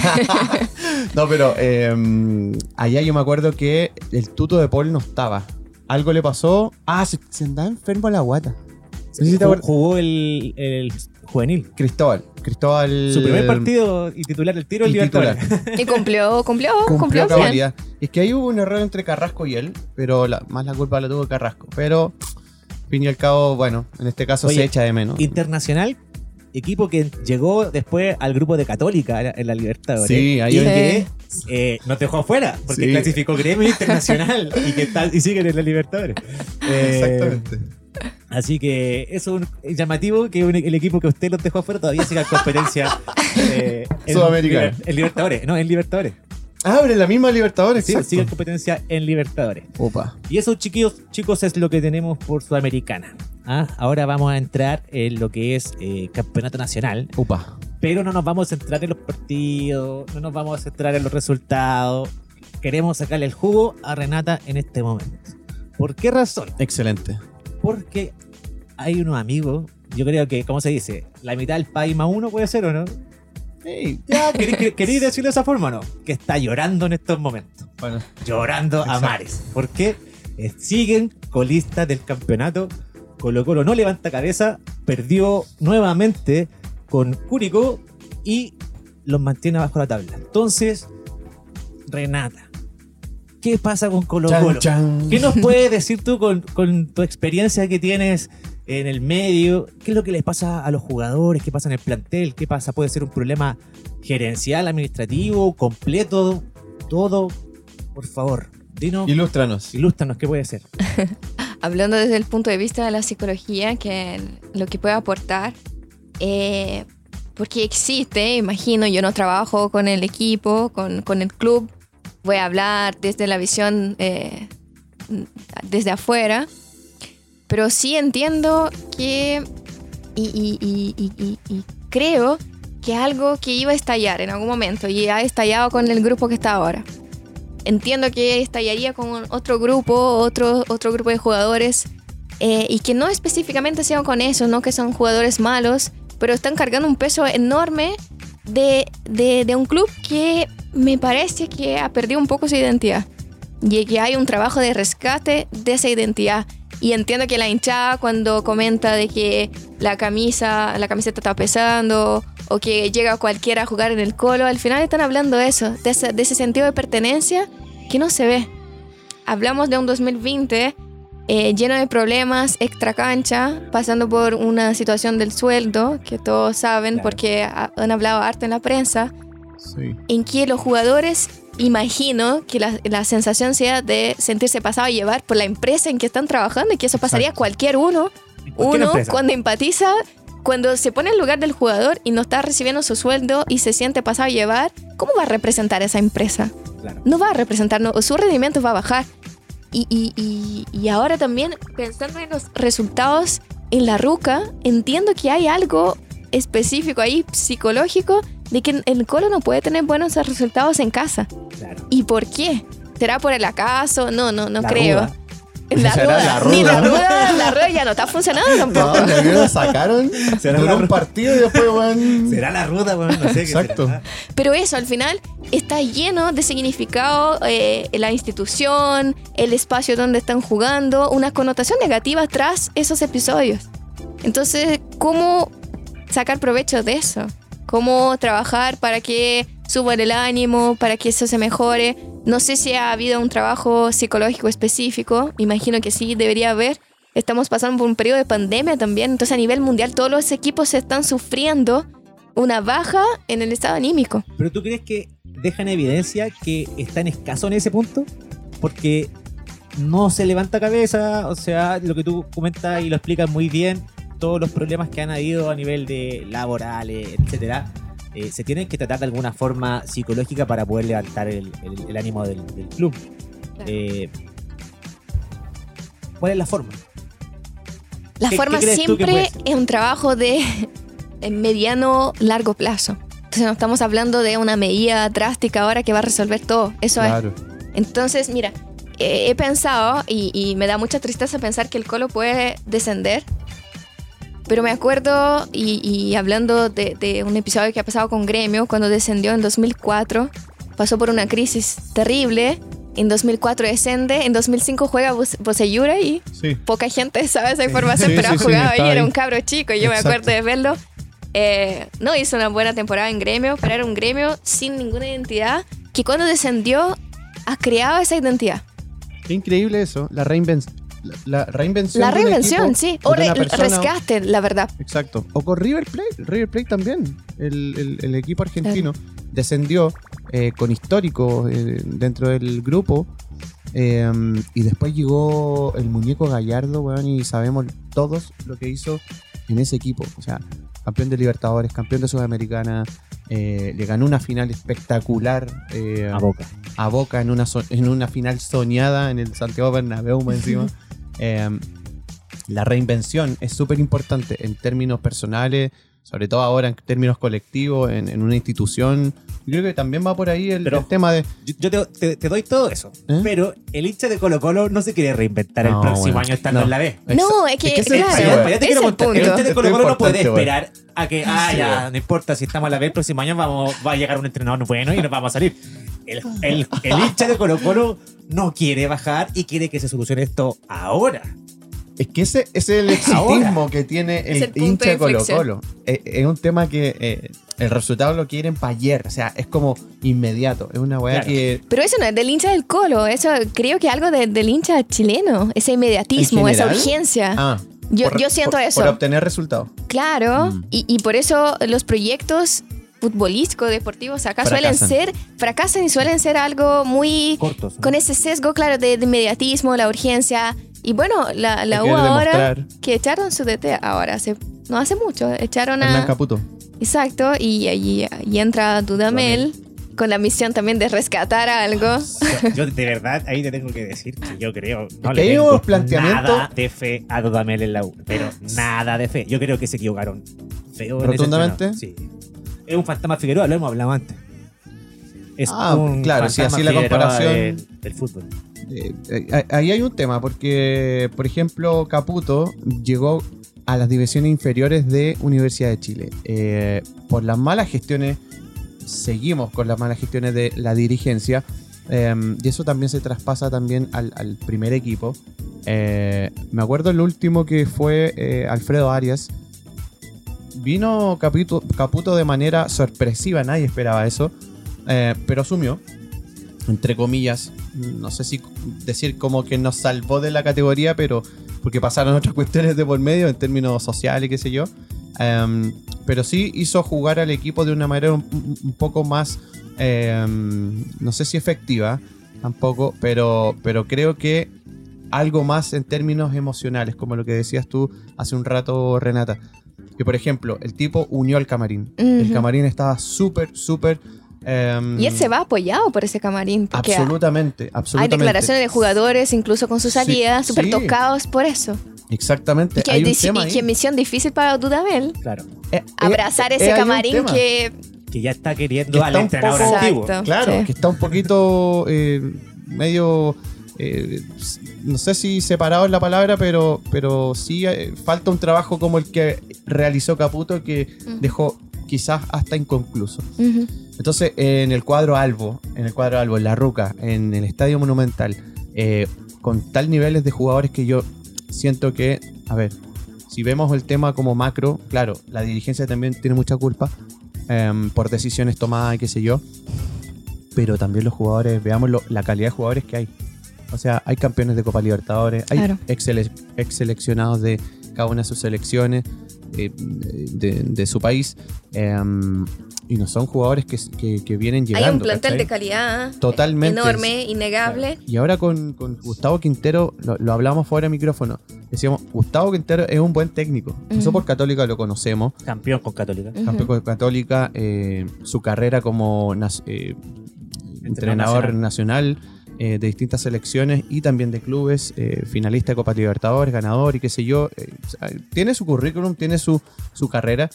no, pero eh, allá yo me acuerdo que el tuto de Paul no estaba. Algo le pasó. Ah, se, se andaba enfermo a la guata. No sé si te Jugó, acuerdas. jugó el, el juvenil. Cristóbal. Cristóbal. Su primer partido y titular el tiro y el titular. Libertadores. Y cumplió, cumplió, cumplió cumplió, bien. Es que ahí hubo un error entre Carrasco y él, pero la- más la culpa la tuvo Carrasco. Pero, fin y al cabo, bueno, en este caso Oye, se echa de menos. Internacional, equipo que llegó después al grupo de Católica en la- Libertadores. Sí, ahí y que eh, nos dejó afuera, porque Sí. clasificó Gremio Internacional y que tal, y siguen en la Libertadores. Eh, Exactamente. Así que eso es un- llamativo que un- el equipo que usted los dejó afuera todavía siga en competencia eh, en- Sudamericana. En, Libertadores, no, en Libertadores. Abre la misma Libertadores, Sí, exacto. sigue en competencia en Libertadores. Opa. Y eso, chiquillos, chicos, es lo que tenemos por Sudamericana. ¿ah? Ahora vamos a entrar en lo que es eh, Campeonato Nacional, Opa. pero no nos vamos a centrar en los partidos, no nos vamos a centrar en los resultados. Queremos sacarle el jugo a Renata en este momento. ¿Por qué razón? Excelente. Porque hay unos amigos, yo creo que, ¿cómo se dice? La mitad del país más uno puede ser, ¿o no? Ey, Ya, ¿queréis, decirlo de esa forma o no? Que está llorando en estos momentos. bueno. Llorando a mares. Porque eh, siguen colistas del campeonato Colo Colo no levanta cabeza, perdió nuevamente con Curicó y los mantiene abajo la tabla. Entonces, Renata, ¿qué pasa con Colo Colo? Chan, chan. ¿Qué nos puedes decir tú con, con tu experiencia que tienes en el medio? ¿Qué es lo que les pasa a los jugadores? ¿Qué pasa en el plantel? ¿Qué pasa? ¿Puede ser un problema gerencial, administrativo, completo? Todo. Por favor, dinos, Ilústranos. ilústranos qué puede ser. hablando desde el punto de vista de la psicología, que lo que puede aportar, eh, porque existe, imagino, yo no trabajo con el equipo, con, con el club, voy a hablar desde la visión eh, desde afuera, pero sí entiendo que, y, creo que algo que iba a estallar en algún momento y ha estallado con el grupo que está ahora. Entiendo que estallaría con otro grupo, otro, otro grupo de jugadores, eh, y que no específicamente sean con eso, no que son jugadores malos, pero están cargando un peso enorme de- de un club que me parece que ha perdido un poco su identidad y que hay un trabajo de rescate de esa identidad. Y entiendo que la hinchada cuando comenta de que la camisa, la camiseta está pesando o que llega cualquiera a jugar en el colo, al final están hablando de eso, de ese, de ese sentido de pertenencia que no se ve. Hablamos de un 2020 eh, lleno de problemas extra cancha, pasando por una situación del sueldo, que todos saben porque ha- han hablado harto en la prensa, Sí. en que los jugadores, imagino que la, la sensación sea de sentirse pasado a llevar por la empresa en que están trabajando y que eso pasaría a Exacto. cualquier uno. ¿En cualquier Uno empresa? cuando empatiza, cuando se pone en lugar del jugador y no está recibiendo su sueldo y se siente pasado a llevar, ¿cómo va a representar esa empresa? Claro. no va a representar, no, su rendimiento va a bajar. Y, y- y- y ahora también, pensando en los resultados en la ruca, entiendo que hay algo específico ahí, psicológico, de que el Colo no puede tener buenos resultados en casa. claro. ¿Y por qué? ¿Será por el acaso? No, no, no La creo. ruda. La ¿Será ruda. la ruda? Ni la ruda, la ruda ya no está funcionando tampoco. No, lo sacaron. Será Duró la un partido y después, weón. ¿Será la ruda? Bueno, no sé qué Exacto. será. Pero eso al final está lleno de significado, eh, la institución, el espacio donde están jugando, una connotación negativa tras esos episodios. Entonces, ¿cómo sacar provecho de eso? ¿Cómo trabajar para que suban el ánimo, para que eso se mejore? No sé si ha habido un trabajo psicológico específico, imagino que sí, debería haber. Estamos pasando por un periodo de pandemia también, entonces a nivel mundial todos los equipos están sufriendo una baja en el estado anímico. ¿Pero tú crees que deja en evidencia que están escasos en ese punto? Porque no se levanta cabeza, o sea, lo que tú comentas y lo explicas muy bien, todos los problemas que han habido a nivel de laborales, etcétera, eh, se tienen que tratar de alguna forma psicológica para poder levantar el, el- el ánimo del, del club. Claro. Eh, ¿Cuál es la forma? La ¿Qué- forma qué siempre es un trabajo de mediano largo plazo. Entonces no estamos hablando de una medida drástica ahora que va a resolver todo. Eso es. Claro. Entonces, mira, eh, he pensado y, y me da mucha tristeza pensar que el Colo puede descender. Pero me acuerdo, y, y hablando de, de un episodio que ha pasado con Gremio, cuando descendió en 2004, pasó por una crisis terrible. En 2004 descende, en 2005 juega Bos- Boseyura y Sí. poca gente sabe esa información, Sí, pero sí, ha jugado ahí, era un cabro chico, y yo me Exacto. acuerdo de verlo. Eh, no hizo una buena temporada en gremio, pero era un gremio sin ninguna identidad, que cuando descendió ha creado esa identidad. Qué increíble eso. La, reinven- la, la reinvención. La de un reinvención, equipo sí. o re- persona. rescate, la verdad. Exacto. O con River Plate. River Plate también. El, el- el equipo argentino descendió eh, con histórico eh, dentro del grupo. eh, y después llegó el muñeco Gallardo, weón, y sabemos todos lo que hizo en ese equipo. O sea, campeón de Libertadores, campeón de Sudamericana. eh, le ganó una final espectacular eh, A boca. a Boca en una, so- en una final soñada en el Santiago Bernabéu encima. Eh, la reinvención es súper importante en términos personales, sobre todo ahora en términos colectivos, en, en una institución. Yo creo que también va por ahí el, Pero- el tema de... Yo, yo te, te- te doy todo eso, ¿Eh? pero el hincha de Colo Colo no se quiere reinventar el próximo bueno, año estando no. en la B. No, es que, Es que ese es el claro, Ya te quiero es el contar, el hincha de Colo Colo no puede esperar a que, ah, Sí, ya, no importa si estamos a la B el próximo año, vamos, va a llegar un entrenador bueno y nos vamos a salir. El, el- el hincha de Colo Colo no quiere bajar y quiere que se solucione esto ahora. Es que ese, ese es el exitismo que tiene el, el hincha de Colo. Colo. Es, es un tema que eh, el resultado lo quieren para ayer. O sea, es como inmediato. Es una weá Claro. que. Pero eso no es del hincha del Colo, eso creo que algo de- del hincha chileno, ese inmediatismo, ¿En esa urgencia. Ah, Yo- por- yo siento por- eso. Por obtener resultados. Claro, Mm. y, y por eso los proyectos futbolísticos, deportivos acá suelen Fracasan. ser, fracasan y suelen ser algo muy Cortos. ¿no? con ese sesgo, claro, de, de inmediatismo, la urgencia. Y bueno, la, la U ahora, demostrar. que echaron su DT ahora, hace, no hace mucho, echaron Hernán a... Caputo. Exacto, y ahí y entra Dudamel con la misión también de rescatar algo. Yo, yo de verdad ahí te tengo que decir que yo creo no le que hay tengo unos planteamientos- nada de fe a Dudamel en la U, pero nada de fe. Yo creo que se equivocaron feo en ese ¿Rotundamente? entrenador. Sí. Es un fantasma Figueroa, lo hemos hablado antes. Es Ah, un claro, si así la comparación- del, del fútbol. Eh, eh, ahí hay un tema, porque, por ejemplo, Caputo llegó a las divisiones inferiores de Universidad de Chile. Eh, por las malas gestiones, seguimos con las malas gestiones de la dirigencia, y eso también se traspasa también al, al primer equipo. Me acuerdo el último que fue Alfredo Arias. Vino Caputo, Caputo de manera sorpresiva, nadie esperaba eso, eh, pero asumió entre comillas, no sé si decir como que nos salvó de la categoría, pero porque pasaron otras cuestiones de por medio en términos sociales, qué sé yo. Em, pero sí hizo jugar al equipo de una manera un, poco más, em, no sé si efectiva, tampoco, pero, pero creo que algo más en términos emocionales, como lo que decías tú hace un rato, Renata. Que por ejemplo, el tipo unió al camarín. El camarín estaba súper, súper... em, Y él se va apoyado por ese camarín. Porque Absolutamente, hay absolutamente. declaraciones de jugadores, incluso con sus salidas, súper sí. tocados por eso. Exactamente. Y que, Hay un dici- tema y ahí. que misión difícil para Dudamel. Claro. Eh, eh, Abrazar eh, ese camarín que... Que ya está queriendo Que al está un entrenador poco- antiguo. Exacto. Claro, Sí. que está un poquito eh, medio. eh, no sé si separado es la palabra, pero, pero sí eh, falta un trabajo como el que realizó Caputo que dejó quizás hasta inconcluso. Entonces, en el cuadro Albo, en el cuadro Albo, en La Ruca, en el Estadio Monumental, eh, con tal niveles de jugadores que yo siento que, a ver, si vemos el tema como macro, claro, la dirigencia también tiene mucha culpa em, por decisiones tomadas y qué sé yo, pero también los jugadores, veamos lo- la calidad de jugadores que hay. O sea, hay campeones de Copa Libertadores, hay Claro. ex, ex seleccionados de cada una de sus selecciones eh, de, de su país. em, y no son jugadores que, que- que vienen llegando. Hay un plantel ¿cachai? de calidad Totalmente. enorme, innegable. Y ahora con, con Gustavo Quintero, lo, lo hablamos fuera de micrófono. Decíamos, Gustavo Quintero es un buen técnico. Eso Ujú. por Católica lo conocemos. Campeón con Católica. Campeón con Católica, eh, su carrera como eh, entrenador nacional, eh, de distintas selecciones y también de clubes, eh, finalista de Copa Libertadores, ganador y qué sé yo. eh, tiene su currículum, tiene su, su carrera.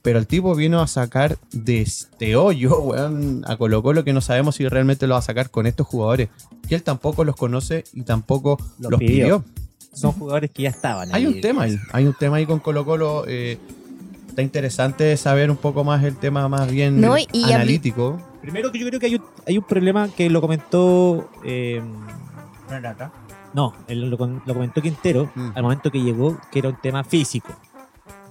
pero el tipo vino a sacar de este hoyo, weón, a Colo Colo que no sabemos si realmente lo va a sacar con estos jugadores. Que él tampoco los conoce y tampoco Los los, pidió. pidió. Son jugadores que ya estaban Hay ahí. un tema ahí, hay un tema ahí con Colo Colo. Está interesante saber un poco más el tema más bien No, y- y habl- analítico. Primero que yo creo que hay un, hay un problema que lo comentó. eh, no, él lo, lo comentó Quintero Mm. al momento que llegó, que era un tema físico.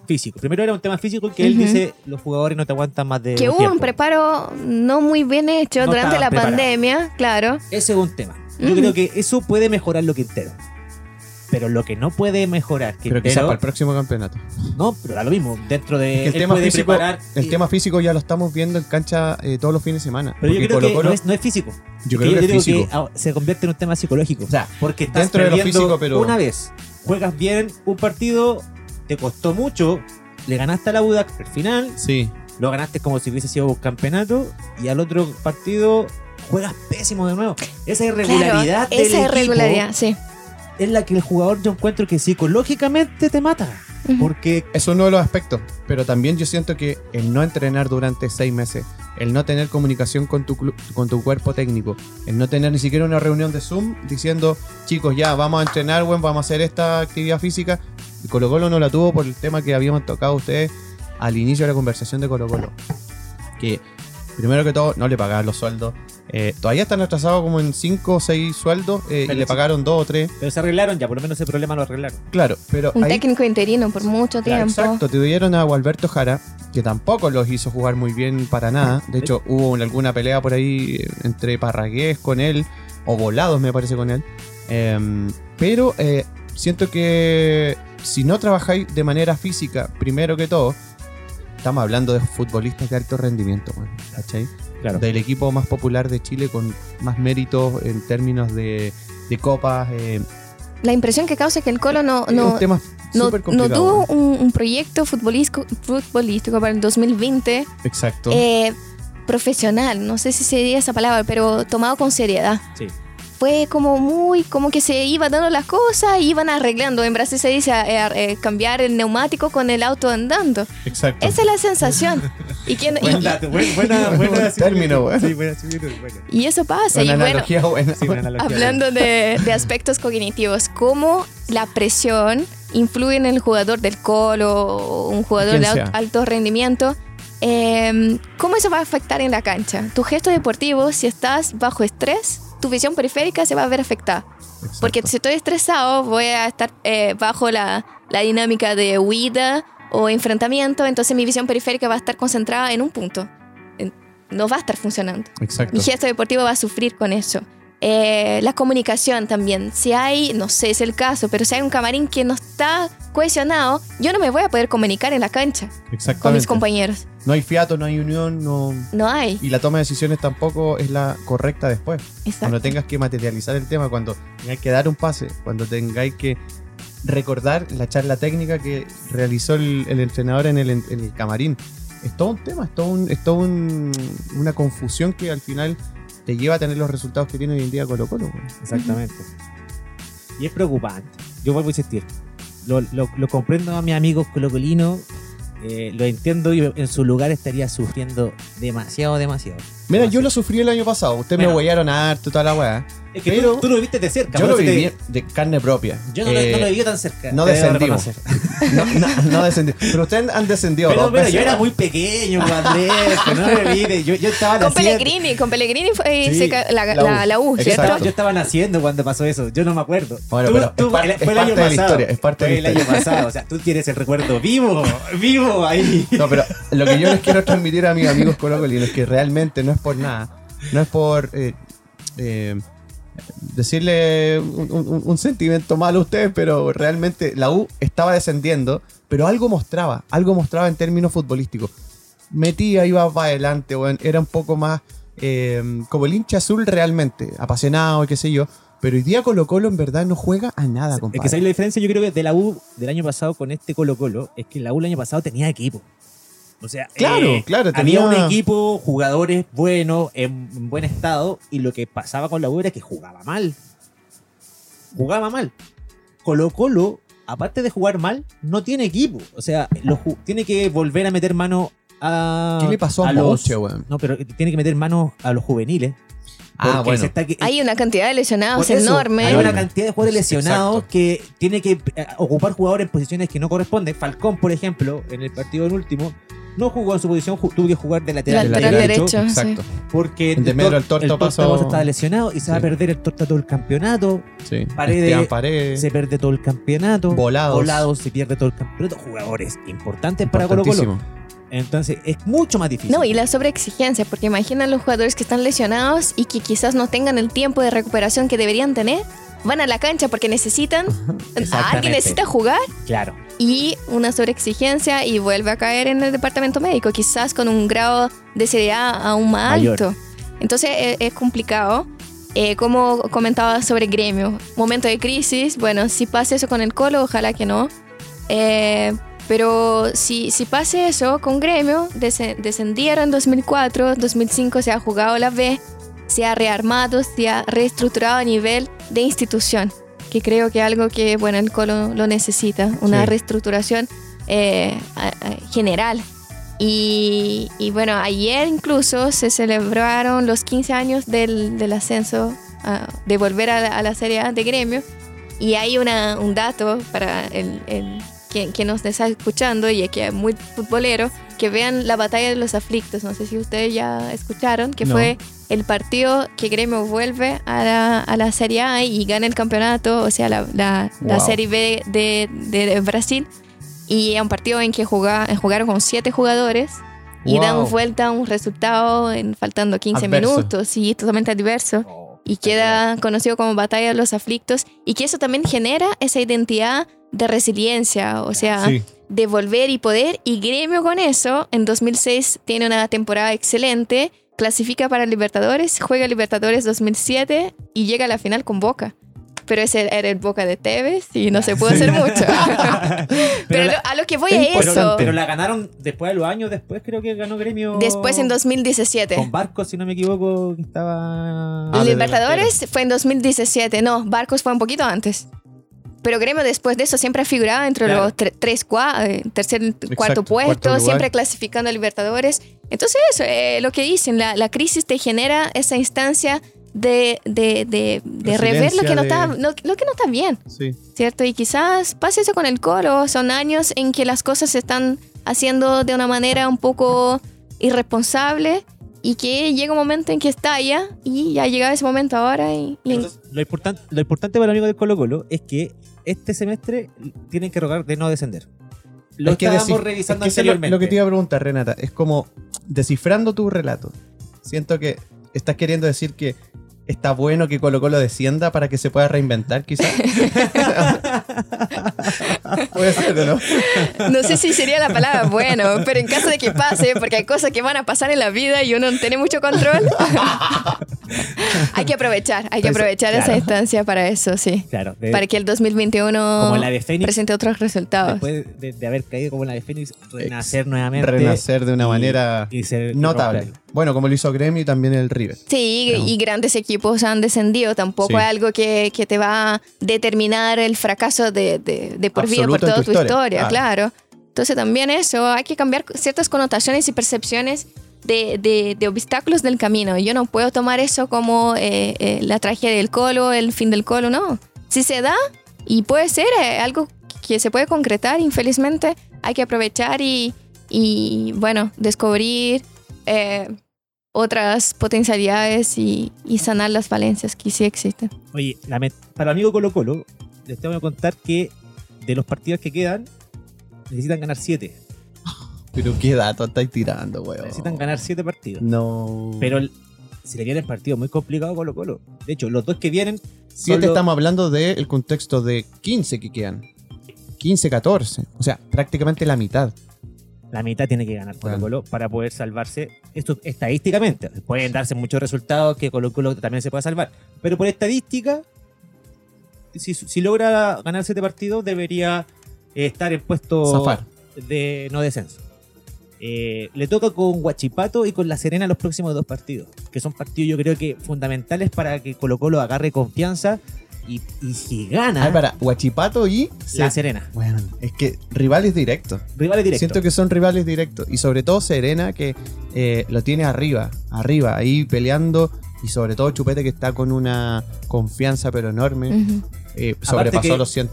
Físico. Primero era un tema físico que él Ujú. dice los jugadores no te aguantan más de. Que un hubo un preparo no muy bien hecho No durante la pandemia, claro. Ese es un tema. Yo creo que eso puede mejorar lo Quintero. Pero lo que no puede mejorar Pero quizás para el próximo campeonato. No, pero da lo mismo. Dentro de. Es que el tema puede físico- preparar El y- tema físico ya lo estamos viendo en cancha eh, todos los fines de semana. Pero yo creo que no es, no es físico. yo Que creo que es físico. ah, se convierte en un tema psicológico. O sea, porque estás Dentro de lo físico, pero- una vez, juegas bien un partido, te costó mucho, le ganaste a la Budac al final, Sí, lo ganaste como si hubiese sido un campeonato, y al otro partido juegas pésimo de nuevo. Esa irregularidad Claro, del esa equipo irregularidad, sí. Es la que el jugador yo encuentro que psicológicamente te mata. Ujú. Porque es uno de los aspectos. Pero también yo siento que el no entrenar durante seis meses, el no tener comunicación con tu, con tu cuerpo técnico, el no tener ni siquiera una reunión de Zoom diciendo, chicos, ya vamos a entrenar, bueno, vamos a hacer esta actividad física. Y Colo Colo no la tuvo por el tema que habíamos tocado ustedes al inicio de la conversación de Colo Colo. Que Primero que todo, no le pagaban los sueldos. Eh, todavía están atrasados como en 5 o 6 sueldos eh, y Pero le sí. pagaron 2 o 3. Pero se arreglaron ya, por lo menos ese problema lo arreglaron. Claro, pero Un ahí- técnico interino por mucho Claro, tiempo. Exacto, tuvieron a Gualberto Jara, que tampoco los hizo jugar muy bien para nada. De hecho, hubo alguna pelea por ahí eh, entre Parragués con él, o Volados me parece con él. Em, pero eh, siento que si no trabajáis de manera física, primero que todo, estamos hablando de futbolistas de alto rendimiento, ¿cachai? Claro. Del equipo más popular de Chile con más méritos en términos de, de copas. eh, La impresión que causa es que el Colo no, es no, un tema no, súper no complicado. tuvo un, un proyecto futbolístico, futbolístico para el 2020 Exacto. eh, profesional, no sé si se diría esa palabra, pero tomado con seriedad. Sí. Fue como muy, como que se iba dando las cosas y iban arreglando. En Brasil se dice eh, eh, cambiar el neumático con el auto andando. Exacto. Esa es la sensación. Y, quien- y- Buen dato, buena, Buen buena término, weón. Sí, buena buena. y eso pasa. Una y bueno, buena. Sí, buena analogía. Hablando de, de aspectos cognitivos, ¿cómo la presión influye en el jugador del colo, un jugador de sea. al- alto rendimiento? Eh, ¿Cómo eso va a afectar en la cancha? Tu gesto deportivo, si estás bajo estrés, tu visión periférica se va a ver afectada. Exacto. Porque si estoy estresado, voy a estar eh, bajo la, la dinámica de huida o enfrentamiento, entonces mi visión periférica va a estar concentrada en un punto. No va a estar funcionando. Exacto. Mi gesto deportivo va a sufrir con eso. Eh, la comunicación también. Si hay, no sé, es el caso, pero si hay un camarín que no está cohesionado, yo no me voy a poder comunicar en la cancha con mis compañeros. No hay fiato, no hay unión, no... No hay. y la toma de decisiones tampoco es la correcta después. Exacto. Cuando tengas que materializar el tema, cuando tengáis que dar un pase, cuando tengáis que recordar la charla técnica que realizó el, el entrenador en el, en el camarín. Es todo un tema, es todo, un- es todo un- una confusión que al final te lleva a tener los resultados que tiene hoy en día Colo Colo. weón. Exactamente. Y es preocupante. Yo vuelvo a insistir. Lo, lo- lo comprendo a mis amigos colocolinos. eh, lo entiendo y en su lugar estaría sufriendo demasiado, demasiado. Mira, yo lo sufrí el año pasado. Ustedes me Bueno. huellaron harto, toda la weá. Es que pero- tú, tú lo viste de cerca. Yo lo te- viví de carne propia. Yo no, lo- Eh, no lo viví tan cerca. no descendimos. No, no, no descendí. Pero ustedes han descendido Pero, dos pero veces. yo era muy pequeño, Andrés. que no me vi. Yo, yo estaba Con naciendo. Pellegrini, con Pellegrini fue Sí, se ca- la, la la- U. la U, Exacto. ¿cierto? Yo estaba naciendo cuando pasó eso, yo no me acuerdo. Bueno, Tú- pero tú- es par- el- es fue el parte año de la pasado. historia, es parte de Fue la el año pasado, o sea, tú tienes el recuerdo vivo, vivo ahí. No, pero lo que yo les quiero transmitir a mis amigos colocolinos es que realmente no es por nada. No es por eh, eh, decirle un, un- un sentimiento malo a ustedes, pero realmente la U estaba descendiendo, pero algo mostraba, algo mostraba en términos futbolísticos. Metía, iba para adelante, weón, era un poco más eh, como el hincha azul realmente, apasionado y qué sé yo. Pero hoy día Colo Colo en verdad no juega a nada, Es compadre. que ¿sabes la diferencia yo creo que de la U del año pasado con este Colo Colo, es que la U el año pasado tenía equipo. O sea, Claro, eh, claro, había tenía- un equipo, jugadores buenos, en, en buen estado, y lo que pasaba con la U era que jugaba mal. Jugaba mal. Colo Colo, aparte de jugar mal, no tiene equipo. O sea, lo tiene que volver a meter mano a. ¿Qué le pasó a, los-? No, pero tiene que meter mano a los juveniles. Ah, porque bueno. se está que- Hay una cantidad de lesionados eso, enorme. Hay una cantidad de jugadores lesionados Exacto. que tiene que eh, ocupar jugadores en posiciones que no corresponden. Falcón, por ejemplo, en el partido en último, no jugó en su posición, tuvo que jugar de lateral, Lateral derecho, derecho. Exacto. porque De Medro, el Torto Torta pasó- Bosa estaba lesionado y se va a perder el Torta todo el campeonato. Sí. Paredes. Se pierde todo el campeonato. Volados. Volados se pierde todo el campeonato. Jugadores importantes para Colo Colo. Entonces es mucho más difícil. No, y la sobreexigencia, porque imagina los jugadores que están lesionados y que quizás no tengan el tiempo de recuperación que deberían tener. Van a la cancha porque necesitan, Exactamente. alguien necesita jugar Claro. y una sobreexigencia y vuelve a caer en el departamento médico, quizás con un grado de seriedad aún más Mayor. alto. Entonces es, es complicado. Eh, como comentaba sobre gremio, momento de crisis, bueno, si pasa eso con el colo, ojalá que no. Eh, pero si, si pasa eso con gremio, descendieron en 2004, 2005 se ha jugado la B, se ha rearmado, se ha reestructurado a nivel de institución, que creo que es algo que, bueno, el colo lo necesita, una Sí. reestructuración eh, general. Y, y bueno, ayer incluso se celebraron los 15 años del, del ascenso, ah, de volver a la, a la Serie A de gremio. Y hay una, un dato para el, el- quien nos está escuchando y que es muy futbolero. que vean la batalla de los aflictos. No sé si ustedes ya escucharon, que No. fue el partido que Gremio vuelve a la, a la Serie A y gana el campeonato, o sea, la, la- la Wow. Serie B de, de- de Brasil. Y es un partido en que juga- jugaron con siete jugadores y Wow. dan vuelta a un resultado en faltando 15 Adverso. minutos y totalmente adverso Oh, y queda conocido como Batalla de los Aflictos y que eso también genera esa identidad de resiliencia, o sea, Sí. de volver y poder y Gremio con eso en 2006 tiene una temporada excelente, clasifica para Libertadores, juega Libertadores 2007 y llega a la final con Boca. Pero ese era el Boca de Tevez y no se pudo hacer mucho. Pero, la- a lo que voy es eso. Pero la ganaron después de los años, después creo que ganó Gremio. después en 2017. Con Barcos, si no me equivoco, que estaba. Ah, Libertadores fue en 2017, no, Barcos fue un poquito antes. Pero Gremio después de eso siempre ha figurado entre Claro. los tre- tres, cua- eh, tercer, cuarto puesto, cuarto siempre clasificando a Libertadores. Entonces eso, eh, lo que dicen, la, la crisis te genera esa instancia de, de, de, de rever lo que, no está, no- lo que no está bien, Sí. ¿cierto? Y quizás pase eso con el coro, son años en que las cosas se están haciendo de una manera un poco irresponsable y que llega un momento en que estalla y ya ha llegado ese momento ahora y, y en- Entonces, lo, importante, lo importante para el amigo del Colo Colo es que este semestre tienen que rogar de no descender. Lo Es que estábamos revisando es que eso es lo- anteriormente. Lo, que te iba a preguntar, Renata, es como descifrando tu relato. Siento que estás queriendo decir que está bueno que Colo Colo descienda para que se pueda reinventar, quizás. Puede ser, ¿o ¿no? no sé si sería la palabra bueno, pero en caso de que pase, porque hay cosas que van a pasar en la vida y uno no tiene mucho control, hay que aprovechar, hay que Pues, aprovechar esa claro. instancia para eso, sí. Claro, de- Para que el 2021 como la de Fénix, presente otros resultados. después de, de haber caído como la de Fénix, renacer nuevamente. Renacer de una y- manera y ser- y notable. romper. Bueno, como lo hizo Gremio y también el River. Sí, y grandes equipos han descendido. Tampoco Sí. es algo que, que te va a determinar el fracaso de, de- de por vida, por toda tu tu historia, historia, claro. Entonces también eso, hay que cambiar ciertas connotaciones y percepciones de, de- de obstáculos del camino. Yo no puedo tomar eso como eh, eh, la tragedia del colo, el fin del colo, no. Si se da, y puede ser eh, algo que se puede concretar, infelizmente, hay que aprovechar y, y, bueno, descubrir eh, otras potencialidades y, y sanar las valencias que sí existen. Oye, para el amigo Colo Colo, les tengo que contar que de los partidos que quedan, necesitan ganar 7. Pero qué dato estáis tirando, weón. Necesitan ganar 7 partidos. No. Pero el- se le viene el partido muy complicado Colo Colo. De hecho, los dos que vienen. Siete solo- estamos hablando del contexto de 15 que quedan. 15, 14. O sea, prácticamente la mitad. La mitad tiene que ganar Colo. Colo para poder salvarse. Esto estadísticamente. Pueden darse muchos resultados que Colo Colo también se pueda salvar. Pero por estadística, si, si logra ganar 7 partidos, debería eh, estar en puesto Zafar. de no descenso. Eh, le toca con Guachipato y con La Serena los próximos dos partidos, que son partidos yo creo que fundamentales para que Colo Colo agarre confianza y, y si gana Ah, para, Huachipato y. La Se- Serena. Bueno, es que rivales directos. Rivales directos. Siento que son rivales directos. Y sobre todo Serena, que eh, lo tiene arriba, arriba, ahí peleando. Y sobre todo Chupete, que está con una confianza pero enorme. Ujú. Eh, sobrepasó que- los 100,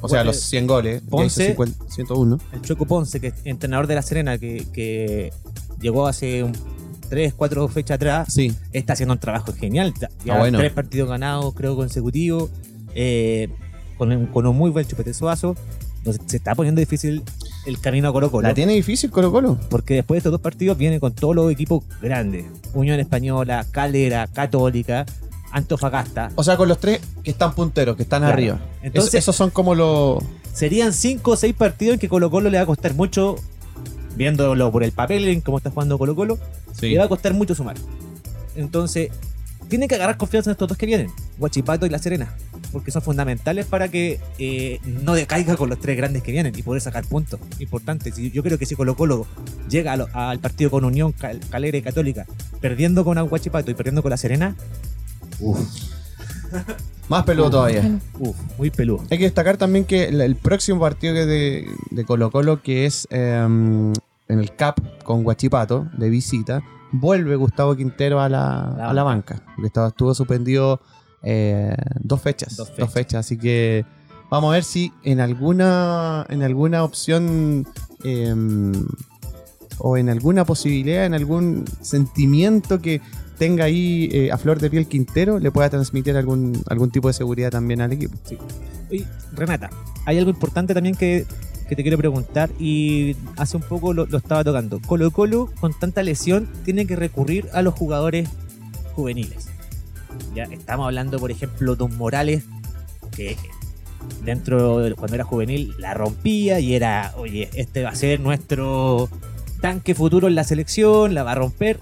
o sea, los 100 goles. Ponce- 50 101. el Choco Ponce, que es entrenador de La Serena, que, que llegó hace un, tres, cuatro fechas atrás, Sí. está haciendo un trabajo genial. Ya Ah, bueno. tres partidos ganados, creo, consecutivos, eh, con, un, con un muy buen chupete suazo. Entonces, se está poniendo difícil el camino a Colo Colo. La tiene difícil Colo Colo. Porque después de estos dos partidos viene con todos los equipos grandes. Unión Española, Calera, Católica, Antofagasta. O sea, con los tres que están punteros, que están Claro. arriba. Entonces- Es- esos son como los... Serían cinco o seis partidos en que Colo Colo le va a costar mucho, viéndolo por el papel en cómo está jugando Colo Colo, le va a costar mucho sumar. Entonces, tienen que agarrar confianza en estos dos que vienen, Guachipato y La Serena, porque son fundamentales para que eh, no decaiga con los tres grandes que vienen y poder sacar puntos importantes. Y Yo creo que si Colo Colo llega a lo- al partido con Unión, Cal- Calera y Católica, perdiendo con Guachipato y perdiendo con La Serena, Más peludo todavía. uff, muy peludo. Hay que destacar también que el, el próximo partido que de, de Colo Colo, que es em, en el CAP con Guachipato, de visita, vuelve Gustavo Quintero a la, La a la banca. Porque estaba, estuvo suspendido eh, dos, fechas, Dos dos fechas. Así que vamos a ver si en alguna, en alguna opción em, o en alguna posibilidad, en algún sentimiento que tenga ahí eh, a flor de piel Quintero, le pueda transmitir algún, algún tipo de seguridad también al equipo. Renata, hay algo importante también que, que te quiero preguntar y hace un poco lo, lo estaba tocando. Colo Colo, con tanta lesión, tiene que recurrir a los jugadores juveniles. Ya estamos hablando, por ejemplo, de un Morales que dentro de cuando era juvenil la rompía y era, oye, este va a ser nuestro tanque futuro en la selección, la va a romper.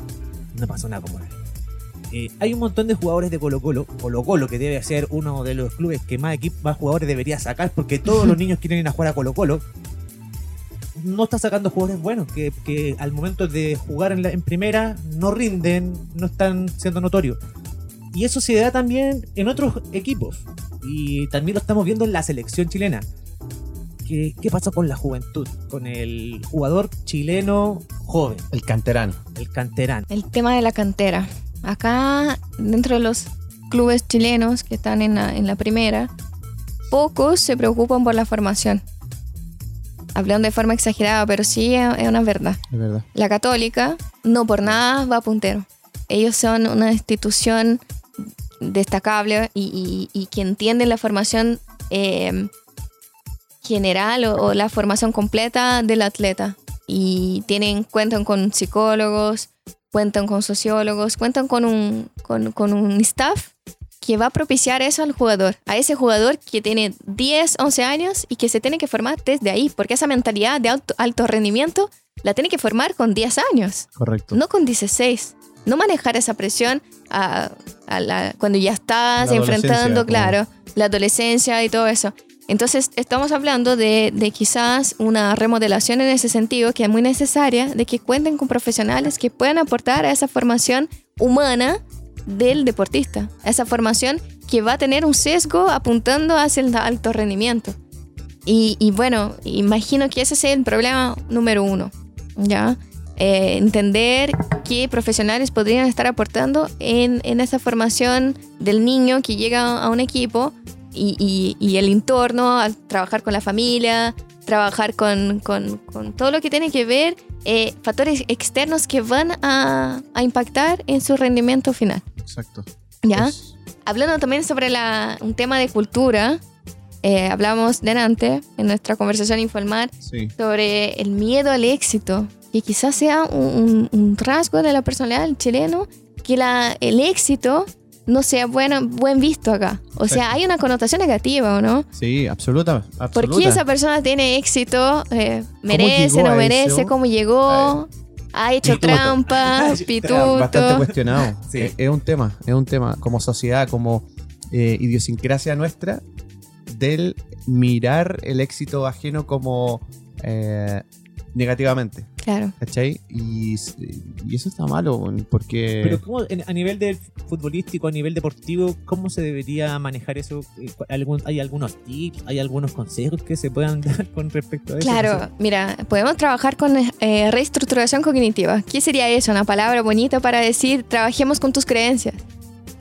No pasó nada como él. Eh, hay un montón de jugadores de Colo Colo, Colo Colo que debe ser uno de los clubes que más, equip- más jugadores debería sacar porque todos los niños quieren ir a jugar a Colo Colo. No está sacando jugadores buenos que, que al momento de jugar en, la- en primera no rinden, no están siendo notorios. Y eso se da también en otros equipos. Y también lo estamos viendo en la selección chilena. ¿Qué, qué pasa con la juventud? Con el jugador chileno joven, El canterano. el canterano. El tema de la cantera. Acá, dentro de los clubes chilenos que están en la, en la primera, pocos se preocupan por la formación. Hablan de forma exagerada, pero sí es una verdad. Es verdad. La católica no por nada va puntero. Ellos son una institución destacable y, y- y que entiende la formación eh, general o, o la formación completa del atleta. Y tienen, cuentan con psicólogos, cuentan con sociólogos, cuentan con un, con, con un staff que va a propiciar eso al jugador, a ese jugador que tiene 10, 11 años y que se tiene que formar desde ahí, porque esa mentalidad de alto, alto rendimiento la tiene que formar con 10 años, Correcto. no con 16. No manejar esa presión a, a la- cuando ya estás La enfrentando, claro, la adolescencia y todo eso. Entonces, estamos hablando de, quizás una remodelación en ese sentido que es muy necesaria, de que cuenten con profesionales que puedan aportar a esa formación humana del deportista, esa formación que va a tener un sesgo apuntando hacia el alto rendimiento. Y, bueno, imagino que ese sea el problema número uno, ¿ya? Eh, entender qué profesionales podrían estar aportando en esa formación del niño que llega a un equipo y, y- y el entorno, trabajar con la familia, trabajar con, con- con todo lo que tiene que ver, eh, factores externos que van a, a impactar en su rendimiento final. Exacto. ¿Ya? Es- Hablando también sobre la- un tema de cultura, eh, hablamos delante en nuestra conversación informal sí. sobre el miedo al éxito, que quizás sea un, un- un rasgo de la personalidad del chileno, que la, el éxito no sea bueno, buen visto acá. O sea, hay una connotación negativa, ¿o no? Sí, absoluta. ¿Por absoluta. qué esa persona tiene éxito? Eh, ¿Merece, no merece? eso? ¿Cómo llegó? ¿Ha hecho Pituto. trampa? Sí, ¿Pituto? Bastante cuestionado. Sí. Es un tema, es un tema como sociedad, como eh, idiosincrasia nuestra del mirar el éxito ajeno como eh, negativamente, Claro. ¿cachai? Y, y eso está malo, porque... Pero ¿cómo, a nivel del futbolístico, a nivel deportivo, ¿cómo se debería manejar eso? Eh, ¿Hay algunos tips, hay algunos consejos que se puedan dar con respecto a eso? Claro, mira, podemos trabajar con eh, reestructuración cognitiva. ¿Qué sería eso? Una palabra bonita para decir, trabajemos con tus creencias.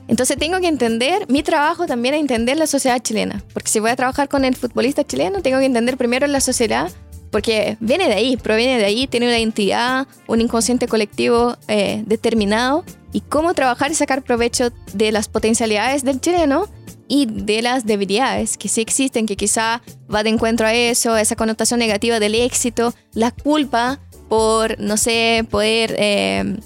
Entonces tengo que entender, mi trabajo también es entender la sociedad chilena. Porque si voy a trabajar con el futbolista chileno, tengo que entender primero la sociedad, porque viene de ahí, proviene de ahí, tiene una identidad, un inconsciente colectivo eh, determinado. Y cómo trabajar y sacar provecho de las potencialidades del chileno y de las debilidades que sí existen, que quizá va de encuentro a eso, esa connotación negativa del éxito, la culpa por, no sé, poder eh,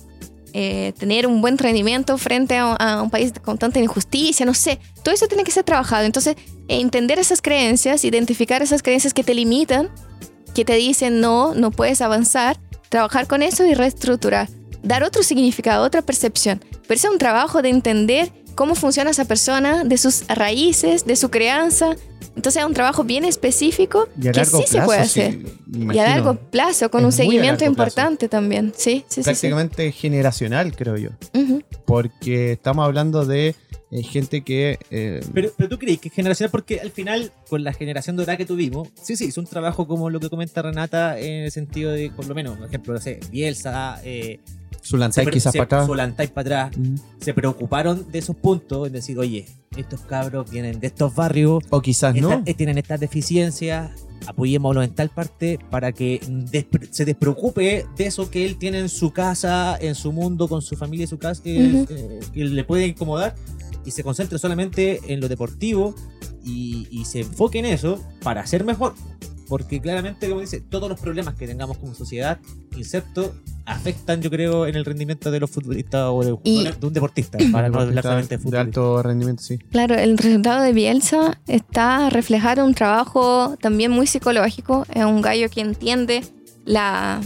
eh, tener un buen rendimiento frente a, a un país con tanta injusticia, no sé, todo eso tiene que ser trabajado. Entonces, entender esas creencias, identificar esas creencias que te limitan, que te dicen no, no puedes avanzar, trabajar con eso y reestructurar, dar otro significado, otra percepción. Pero es un trabajo de entender cómo funciona esa persona, de sus raíces, de su crianza. Entonces es un trabajo bien específico que sí se plazo, puede sí, hacer. Y a largo plazo, con Es un seguimiento largo plazo. importante también. Sí, sí, sí, sí. prácticamente generacional, creo yo. Ujú. Porque estamos hablando de eh, gente que... eh, Pero, pero tú crees que es generacional porque al final, con la generación dorada que tuvimos, sí, sí, es un trabajo como lo que comenta Renata en el sentido de, por lo menos, por ejemplo, no sé, Bielsa, eh, Zulantay quizás se- para acá. Zulantay para atrás, Mm. se preocuparon de esos puntos, en decir, oye, estos cabros vienen de estos barrios, O quizás esta- no. eh, tienen estas deficiencias, apoyémoslo en tal parte para que despre- se despreocupe de eso que él tiene en su casa, en su mundo, con su familia y su casa, que, eh, que le puede incomodar, y se concentre solamente en lo deportivo y, y se enfoque en eso para ser mejor. Porque claramente, como dice, todos los problemas que tengamos como sociedad, inserto, afectan, yo creo, en el rendimiento de los futbolistas o de, Y- de un deportista, para no hablar solamente de de fútbol. alto rendimiento, sí. Claro, el resultado de Bielsa está reflejado en un trabajo también muy psicológico. Es un gallo que entiende la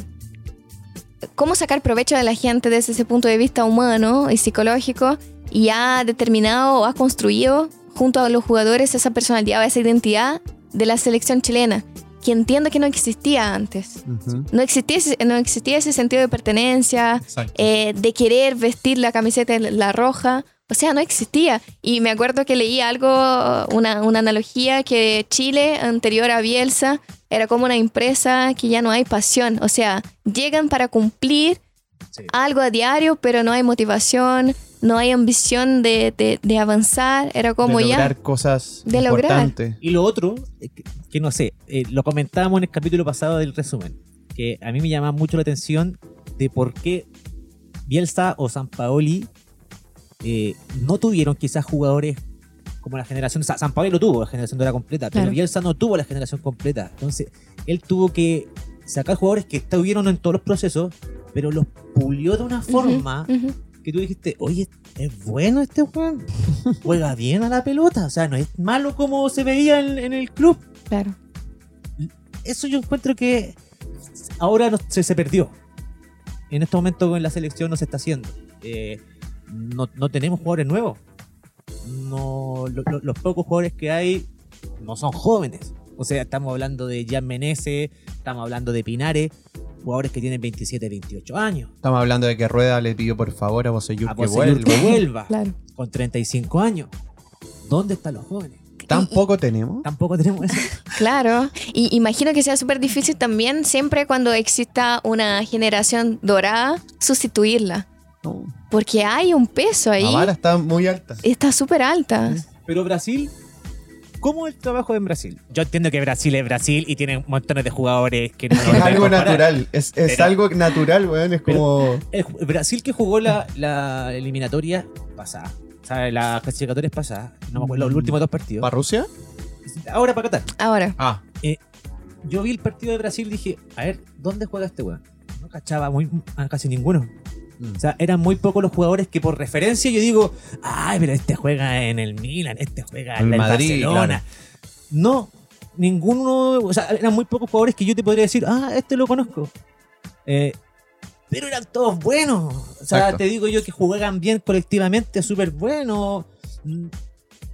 cómo sacar provecho de la gente desde ese punto de vista humano y psicológico y ha determinado o ha construido junto a los jugadores esa personalidad o esa identidad de la selección chilena que entiendo que no existía antes. No existía, ese- no existía ese sentido de pertenencia, eh, de querer vestir la camiseta la roja. O sea, no existía. Y me acuerdo que leí algo, una, una analogía, que Chile, anterior a Bielsa, era como una empresa que ya no hay pasión. O sea, llegan para cumplir Sí. algo a diario, pero no hay motivación, no hay ambición de, de- de avanzar. Era como de ya... lograr cosas De lograr. importantes. Y lo otro, eh, que, que no sé, eh, lo comentábamos en el capítulo pasado del resumen, que a mí me llama mucho la atención de por qué Bielsa o San Paoli eh, no tuvieron quizás jugadores como la generación, o sea, San Paoli lo tuvo, la generación dorada completa, pero. Bielsa no tuvo la generación completa. Entonces, él tuvo que sacar jugadores que estuvieron en todos los procesos, pero los pulió de una forma. Que tú dijiste, oye, es bueno este weón, juega bien a la pelota, o sea, no es malo como se veía en, en el club. Claro. Eso yo encuentro que ahora no- se, se perdió. En este momento en la selección no se está haciendo. Eh, no, no tenemos jugadores nuevos. No, lo- lo- los pocos jugadores que hay no son jóvenes. O sea, estamos hablando de Jan Menezes, estamos hablando de Pinares, jugadores que tienen 27, 28 años. Estamos hablando de que Rueda le pidió por favor a Boseyur A que Bosellur vuelva. que vuelva. Claro. con 35 años. ¿Dónde están los jóvenes? Tampoco tenemos. Tampoco tenemos eso. Claro, y imagino que sea súper difícil también siempre cuando exista una generación dorada sustituirla, No. porque hay un peso ahí, La vara está muy alta. está súper alta. Pero Brasil, ¿cómo es el trabajo en Brasil? Yo entiendo que Brasil es Brasil y tiene montones de jugadores que no Es algo natural. Es, es Pero- algo natural, weón. Es como. El Brasil que jugó la, la eliminatoria pasada, o sea, las clasificatorias pasadas, no me acuerdo, los últimos dos partidos. ¿Para Rusia? Ahora para Qatar. Ahora, Ah. Yo vi el partido de Brasil y dije, a ver, ¿dónde juega este weón? No cachaba muy, a casi ninguno. Mm. O sea, eran muy pocos los jugadores que por referencia yo digo, ay, pero este juega en el Milan, este juega en El el Madrid, Barcelona. No, ninguno, o sea, eran muy pocos jugadores que yo te podría decir, ah, este lo conozco. Eh, pero eran todos buenos. O sea, Exacto. te digo yo que juegan bien colectivamente, súper buenos. Mm,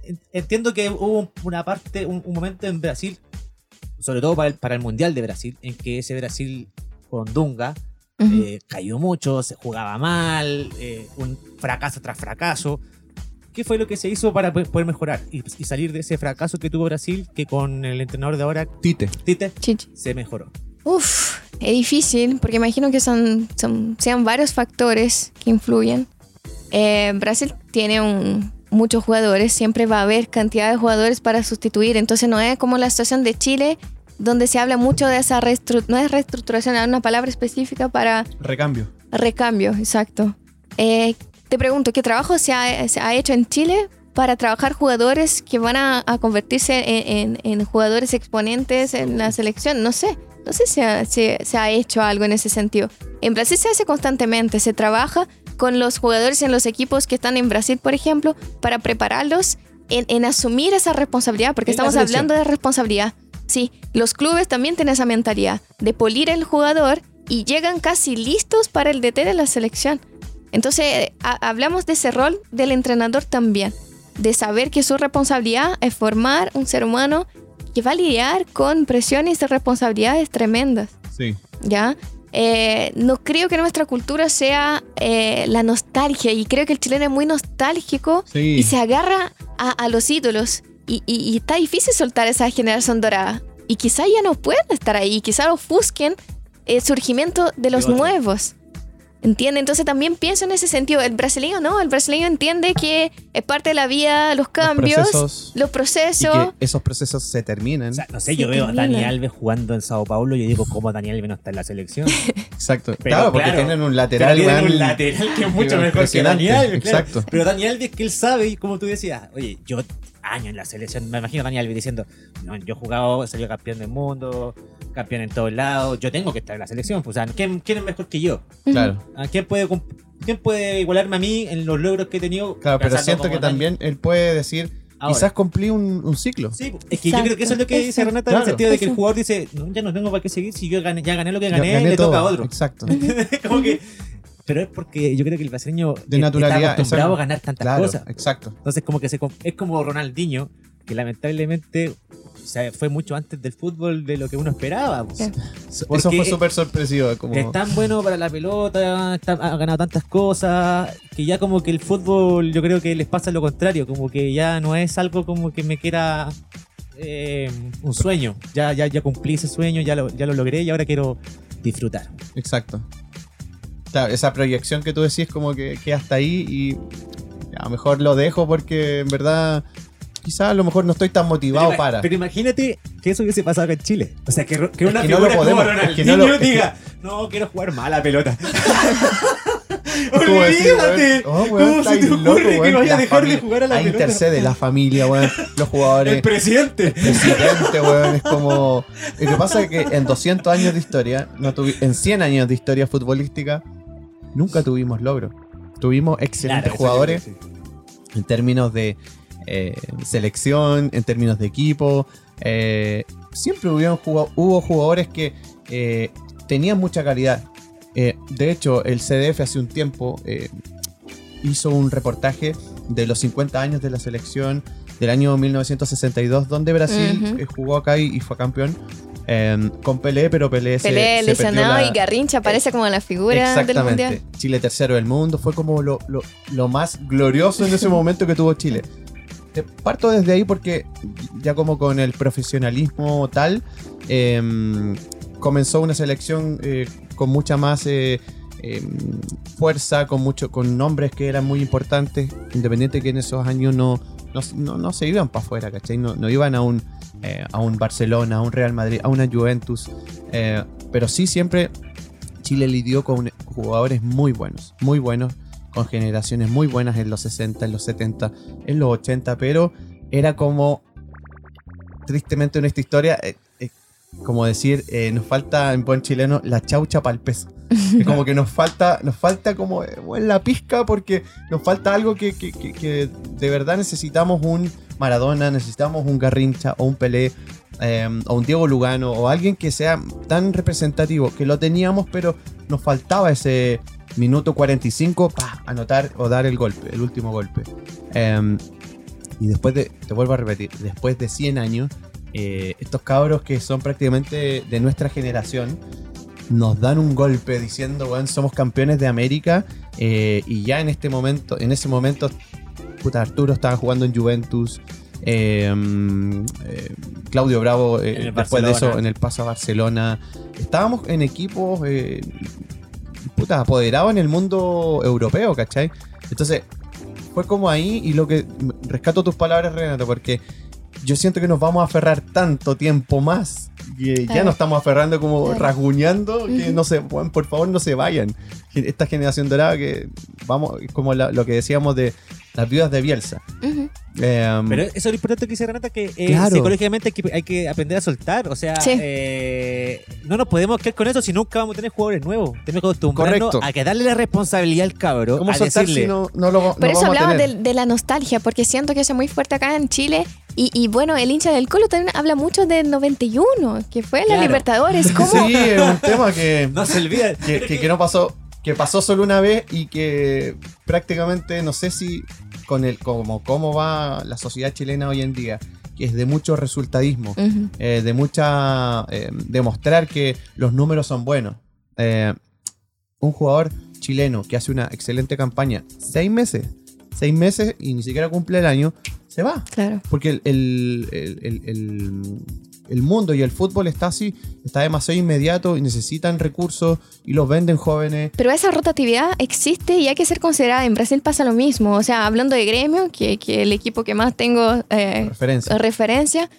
en- Entiendo que hubo una parte, un, un momento en Brasil, sobre todo para el, para el Mundial de Brasil, en que ese Brasil con Dunga ujú, eh, cayó mucho, se jugaba mal, eh, un fracaso tras fracaso. ¿Qué fue lo que se hizo para po- poder mejorar y, y salir de ese fracaso que tuvo Brasil, que con el entrenador de ahora, Tite. Tite, chichi. se mejoró? Uf, es difícil porque imagino que son, son- sean varios factores que influyen. Eh, Brasil tiene un- muchos jugadores, siempre va a haber cantidad de jugadores para sustituir, entonces no es como la situación de Chile, donde se habla mucho de esa reestructuración, no es reestructuración, hay una palabra específica para Recambio. recambio, exacto. Eh, te pregunto, ¿qué trabajo se ha, se ha hecho en Chile para trabajar jugadores que van a, a convertirse en, en- en jugadores exponentes en la selección? No sé, no sé si ha- si se ha hecho algo en ese sentido. En Brasil se hace constantemente, se trabaja con los jugadores en los equipos que están en Brasil, por ejemplo, para prepararlos en, en asumir esa responsabilidad, porque estamos hablando de responsabilidad. Sí, los clubes también tienen esa mentalidad de polir el jugador y llegan casi listos para el DT de la selección. Entonces, ha- hablamos de ese rol del entrenador también, de saber que su responsabilidad es formar un ser humano que va a lidiar con presiones y responsabilidades tremendas. Sí. ¿ya? Eh, no creo que nuestra cultura sea eh, la nostalgia y creo que el chileno es muy nostálgico Sí. y se agarra a, a los ídolos y, y- y está difícil soltar esa generación dorada y quizá ya no puedan estar ahí, quizá ofusquen el surgimiento de los nuevos. ¿Entiende? Entonces también pienso en ese sentido. El brasileño no, el brasileño entiende que es parte de la vida, los cambios, los procesos. procesos. Y que esos procesos se terminan. O sea, no sé, yo veo a. Dani Alves jugando en Sao Paulo y yo digo, ¿cómo Dani Alves no está en la selección? Exacto. Pero claro, porque claro, tienen un lateral, tienen un lateral que es mucho mejor que. Dani Alves, claro. Exacto. Pero Dani Alves que él sabe, y como tú decías, oye, yo años en la selección, me imagino a Dani Alves diciendo, no, yo he jugado, he salido campeón del mundo, campeón en todos lados, yo tengo que estar en la selección, pues, o sea, ¿quién, quién es mejor que yo? Claro. ¿A quién puede, quién puede igualarme a mí en los logros que he tenido? Claro, pero siento que también él puede decir, Ahora. quizás cumplí un, un ciclo. Sí, es que yo creo que eso es lo que dice Exacto. Renata en el Claro. sentido de que el Eso. jugador dice, no, ya no tengo para qué seguir si yo gané, ya gané lo que gané, gané le todo. toca a otro. Exacto. como que, pero es porque yo creo que el brasileño De naturalidad, está acostumbrado exacto. a ganar tantas Claro, cosas. exacto. Entonces como que se, es como Ronaldinho, que lamentablemente o sea, fue mucho antes del fútbol de lo que uno esperaba. pues. Sí. Eso fue súper sorpresivo. Como... Es tan bueno para la pelota, está- ha ganado tantas cosas, que ya como que el fútbol yo creo que les pasa lo contrario, como que ya no es algo como que me quiera eh, un sueño. Ya, ya, ya cumplí ese sueño, ya lo, ya lo logré y ahora quiero disfrutar. Exacto. Claro, esa proyección que tú decís como que, que hasta ahí y a lo mejor lo dejo porque en verdad quizás a lo mejor no estoy tan motivado pero, para. pero imagínate que eso hubiese pasado acá en Chile. O sea, que, que una que no lo podemos- como es que Ronaldinho no lo- es que- diga, no, quiero jugar mal a la pelota. Olvídate. oh, weón, ¿Cómo se te loco, ocurre que vaya a dejar de jugar a la ahí pelota? intercede la familia, weón, los jugadores. El presidente. presidente, weón, es como... Lo que pasa es que en 200 años de historia, no tuvi- en 100 años de historia futbolística, nunca tuvimos logro. Tuvimos excelentes Claro, jugadores sí. en términos de eh, selección, en términos de equipo. eh, siempre hubieron jugado- hubo jugadores que eh, tenían mucha calidad. De hecho, el CDF hace un tiempo hizo un reportaje de los 50 años de la selección del año 1962, donde Brasil jugó acá y, y fue campeón. eh, con Pelé, pero Pelé, se- Pelé, se, perdió Henao la- y Garrincha aparece como la figura del Exactamente. mundial. Chile tercero del mundo. Fue como lo, lo- lo más glorioso en ese momento que tuvo Chile. Parto desde ahí porque ya como con el profesionalismo tal, em, comenzó una selección eh, con mucha más eh, em, fuerza, con mucho, con nombres que eran muy importantes, independiente que en esos años no, no, no- no se iban para afuera, ¿cachai? No, no iban a un, eh, a un Barcelona, a un Real Madrid, a una Juventus, pero sí siempre Chile lidió con jugadores muy buenos, muy buenos, con generaciones muy buenas en los 60, en los 70, en los 80, pero era como, tristemente en esta historia, eh, eh, como decir, eh, nos falta en buen chileno la chaucha para el peso. Es como que nos falta, nos falta como bueno, la pizca porque nos falta algo que, de verdad necesitamos un Maradona, necesitamos un Garrincha o un Pelé eh, o un Diego Lugano o alguien que sea tan representativo que lo teníamos pero nos faltaba ese minuto 45 para anotar o dar el golpe, el último golpe. Eh, y después de, te vuelvo a repetir, después de 100 años, eh, estos cabros que son prácticamente de nuestra generación, nos dan un golpe diciendo, weón, somos campeones de América. eh, y ya en este momento, en ese momento, puta, Arturo estaba jugando en Juventus. eh, mm, eh, Claudio Bravo, eh, después de eso, en el paso a Barcelona. Estábamos en equipos, puta, apoderados en el mundo europeo, ¿cachai? Entonces, fue como ahí y lo que rescato tus palabras, Renato, porque yo siento que nos vamos a aferrar tanto tiempo más que ya nos estamos aferrando como Claro. rasguñando que no se, bueno, por favor no se vayan. Esta generación dorada que vamos, como la- lo que decíamos de las viudas de Bielsa. Em, Pero eso es lo importante que dice Renata, que eh, Claro. psicológicamente hay que, hay que aprender a soltar. O sea, Sí. eh, no nos podemos quedar con eso si nunca vamos a tener jugadores nuevos. Tenemos que acostumbrarnos Correcto. a que darle la responsabilidad al cabro. ¿Cómo a soltar decirle, si no, no lo no Por eso hablaba de, de la nostalgia, porque siento que eso es muy fuerte acá en Chile. Y, y bueno, el hincha del Colo también habla mucho del 91, que fue la Claro. Libertadores. ¿Cómo? Sí, es un tema que, No se olvida. que, que- que no pasó, que pasó solo una vez y que prácticamente no sé si con el como cómo va la sociedad chilena hoy en día, que es de mucho resultadismo, eh, de mucha eh, demostrar que los números son buenos. Eh, un jugador chileno que hace una excelente campaña, seis meses, seis meses y ni siquiera cumple el año, se va. Claro. Porque el, el- el- el- mundo y el fútbol está así, está demasiado inmediato y necesitan recursos y los venden jóvenes. Pero esa rotatividad existe y hay que ser considerada. En Brasil pasa lo mismo. O sea, hablando de gremio, que, que el equipo que más tengo eh, Referencia. referencia,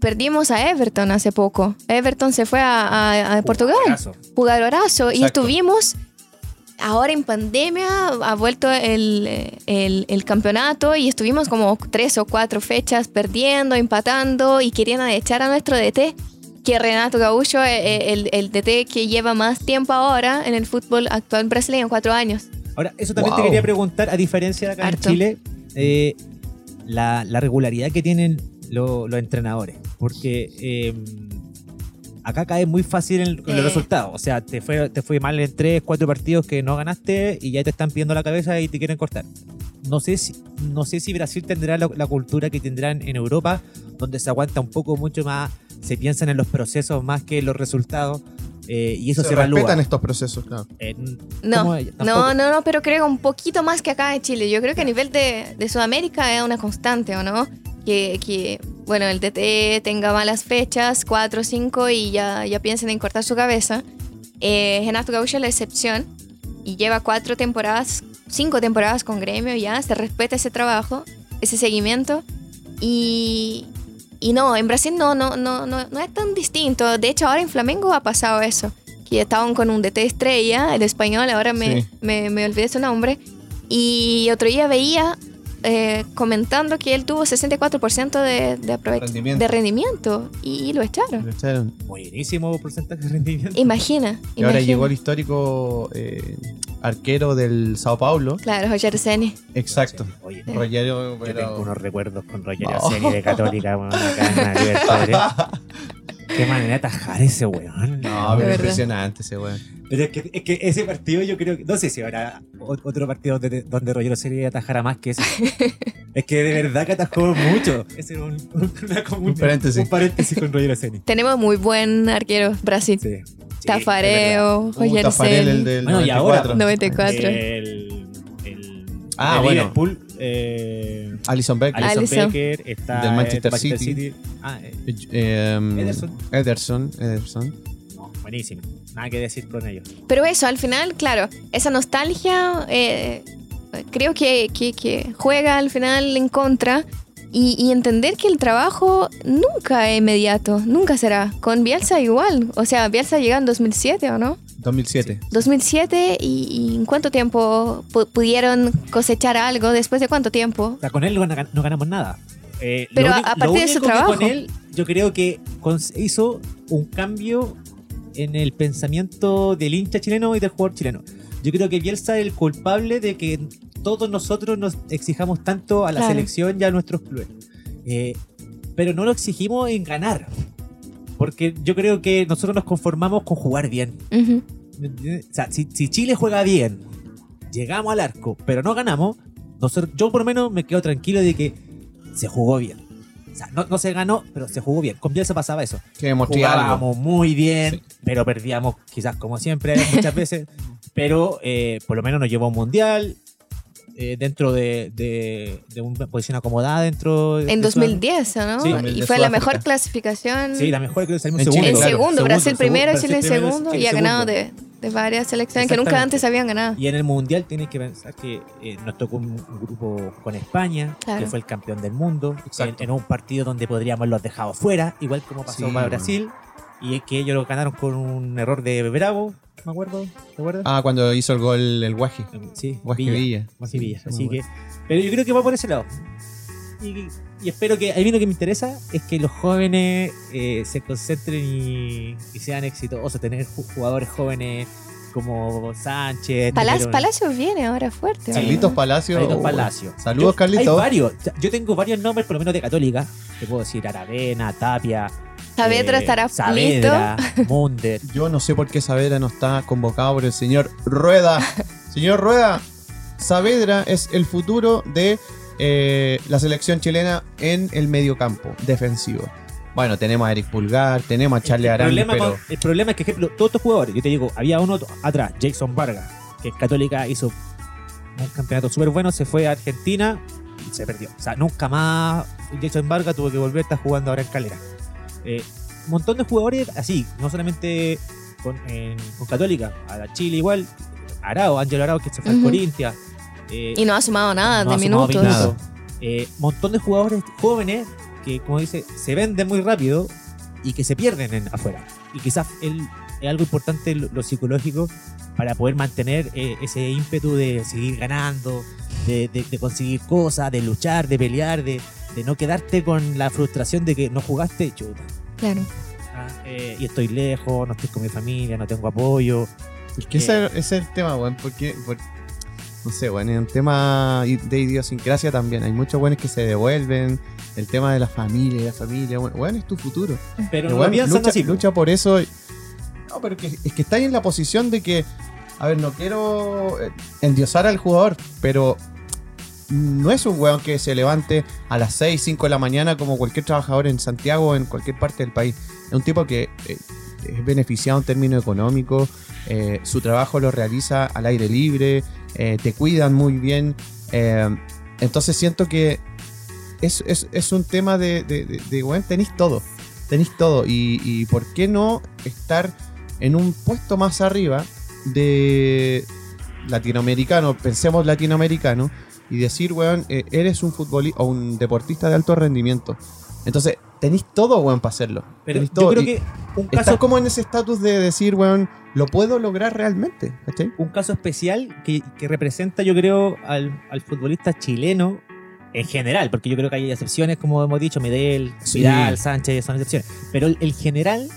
perdimos a Everton hace poco. Everton se fue a, a- a Portugal. Jugadorazo. Jugadorazo. Y estuvimos, ahora en pandemia, ha vuelto el, el- el campeonato y estuvimos como tres o cuatro fechas perdiendo, empatando y querían echar a nuestro DT. Que Renato Gaúcho, eh, el, el DT que lleva más tiempo ahora en el fútbol actual brasileño, cuatro años. Ahora, eso también Wow. te quería preguntar, a diferencia de acá Harto. en Chile, eh, la, la regularidad que tienen lo- los entrenadores. Porque eh, acá cae muy fácil en, con Eh. los resultados. O sea, te fue, te fue mal en tres, cuatro partidos que no ganaste y ya te están pidiendo la cabeza y te quieren cortar. No sé si, no sé si Brasil tendrá la, la cultura que tendrán en Europa, donde se aguanta un poco mucho más, se piensan en los procesos más que en los resultados. eh, y eso se, se evalúa. respetan estos procesos, claro. Eh, No, no, no, no, pero creo un poquito más que acá en Chile. Yo creo que a nivel de, de Sudamérica es una constante, ¿o no? Que, que, bueno, el DT tenga malas fechas, cuatro o cinco, y ya, ya piensen en cortar su cabeza. Eh, Renato Gaúcho es la excepción y lleva cuatro temporadas, cinco temporadas con gremio ya, se respeta ese trabajo, ese seguimiento. Y, y no, en Brasil no, no, no, no, no es tan distinto. De hecho, ahora en Flamengo ha pasado eso. Que estaban con un DT estrella, el español, ahora me, Sí. me, me olvidé su nombre. Y otro día veía eh, comentando que él tuvo 64% de, de, Rendimiento. de rendimiento y lo echaron. Lo echaron. Buenísimo porcentaje de rendimiento. Imagina. Y ahora llegó el histórico eh, arquero del Sao Paulo. Claro, Roger Ceni. Exacto. Oye, Rogerio, yo pero- tengo unos recuerdos con Roger. Orsini de Católica, weón, acá en la Libertadores. Qué manera de atajar ese weón. No, pero impresionante ese weón. Pero es que, es que ese partido yo creo que... No sé si habrá otro partido donde, donde Roger Orsini atajara más que ese. es que de verdad que atajó mucho. Ese era un, una- como Un paréntesis. Un paréntesis con Roger Orsini. Tenemos muy buen arquero, Brasil. Sí. Sí, Tafareo, Un Roger Tafarel, el del Bueno, y 94. ahora- 94. El, el, Ah, de bueno. Liverpool, eh, Alison Becker. Alison. Becker, está Del Manchester City. Ah, eh, Eh, um, Ederson. Ederson. Ederson. no, buenísimo. Nada que decir con ellos. Pero eso, al final, claro, esa nostalgia eh, creo que, que- que juega al final en contra y, y entender que el trabajo nunca es inmediato, nunca será. Con Bielsa igual, o sea, Bielsa llegó en 2007 o no? 2007. 2007 y, y ¿en cuánto tiempo pu- pudieron cosechar algo? ¿Después de cuánto tiempo? O sea, con él no, no ganamos nada. Eh, Pero lo a- a lo partir de su trabajo. Con él, yo creo que hizo un cambio en el pensamiento del hincha chileno y del jugador chileno. Yo creo que Bielsa es el culpable de que todos nosotros nos exijamos tanto a la Claro. selección y a nuestros clubes. Eh, pero no lo exigimos en ganar. Porque yo creo que nosotros nos conformamos con jugar bien. O sea, si, si Chile juega bien, llegamos al arco, pero no ganamos, nosotros, yo por lo menos me quedo tranquilo de que se jugó bien. O sea, no, no se ganó, pero se jugó bien. Con Bielsa pasaba eso. Que algo. Jugábamos muy bien, Sí. pero perdíamos quizás como siempre muchas veces. Pero eh, por lo menos nos llevó a un mundial eh, dentro de, de, de una posición acomodada dentro de En de Sudam- 2010, ¿no? Sí, y 2010 fue la mejor clasificación. Sí, la mejor creo que salimos En segundo. En claro. segundo, Brasil primero, Brasil Chile primero, segundo Chile y ha ganado segundo. de, de varias selecciones que nunca antes habían ganado. Y en el Mundial tienes que pensar que eh, nos tocó un, un grupo con España, Claro. que fue el campeón del mundo, en, en un partido donde podríamos haberlos dejado fuera, igual como pasó Sí, para. Brasil, y es que ellos lo ganaron con un error de Bravo, me acuerdo, ¿te acuerdas? Ah, cuando hizo el gol el Guaji. sí, Guaji Villa. Villa. Guaji Villa, Muy Así que, pero yo creo que va por ese lado. Y, y espero que, a mí lo que me interesa es que los jóvenes eh, se concentren y, y sean exitosos, tener ju- jugadores jóvenes como Sánchez. Palacio. Palacios viene ahora fuerte. Carlitos Palacio. Carlitos oh, Palacio. Saludos, Carlitos. Hay varios. Yo tengo varios nombres, por lo menos de Católica. Te puedo decir Aravena, Tapia. Saavedra eh, estará Saavedra, Munder. Yo no sé por qué Saavedra no está convocado por el señor Rueda. señor Rueda, Saavedra es el futuro de eh, la selección chilena en el mediocampo defensivo. Bueno, tenemos a Eric Pulgar, tenemos a Charlie el, Arán, pero el problema es que, ejemplo, todos estos jugadores, yo te digo, había uno atrás, Jason Vargas, que en Católica hizo un campeonato súper bueno, se fue a Argentina y se perdió. O sea, nunca más Jason Vargas tuvo que volver a estar jugando ahora en Calera. Eh, un montón de jugadores así, no solamente con, Católica, a la Chile igual, Arao, Ángelo Arao que se fue al. Corinthians. eh, Y no ha sumado nada no de ha sumado minutos. Nada. Eh, montón de jugadores jóvenes que, como dice, se venden muy rápido y que se pierden en, afuera. Y quizás el- es algo importante lo, lo psicológico para poder mantener eh, ese ímpetu de seguir ganando, de, de- de conseguir cosas, de luchar, de pelear, de, de no quedarte con la frustración de que no jugaste, chuta. Claro. ah, eh, y estoy lejos, no estoy con mi familia, no tengo apoyo. Es que ese, ese es el tema, weón, porque, por- no sé, weón, es un tema de idiosincrasia también. Hay muchos weones que se devuelven, el tema de la familia, la familia, weón, weón, es tu futuro. Pero no weón, lucha, así. lucha por eso. No, pero que, es que estáis en la posición de que, a ver, no quiero eh, endiosar al jugador, pero no es un weón que se levante a las 6, 5 de la mañana como cualquier trabajador en Santiago o en cualquier parte del país. Es un tipo que eh, es beneficiado en términos económicos, eh, su trabajo lo realiza al aire libre, eh, te cuidan muy bien. entonces siento que es, es- un tema de, de, de- de, weón, tenéis todo, tenéis todo. Y, y por qué no estar en un puesto más arriba de latinoamericano, pensemos latinoamericano, y decir, weón, eh, eres un futbolista o un deportista de alto rendimiento. Entonces, tenéis todo, weón, para hacerlo. Pero Tenéis yo todo. creo Y que un Estás caso como en ese estatus de decir, weón, lo puedo lograr realmente. ¿cachai? un caso especial que, que representa, yo creo, al, al futbolista chileno en general, porque yo creo que hay excepciones, como hemos dicho, Medel, Sí. Vidal, Sánchez, son excepciones. Pero el, el general,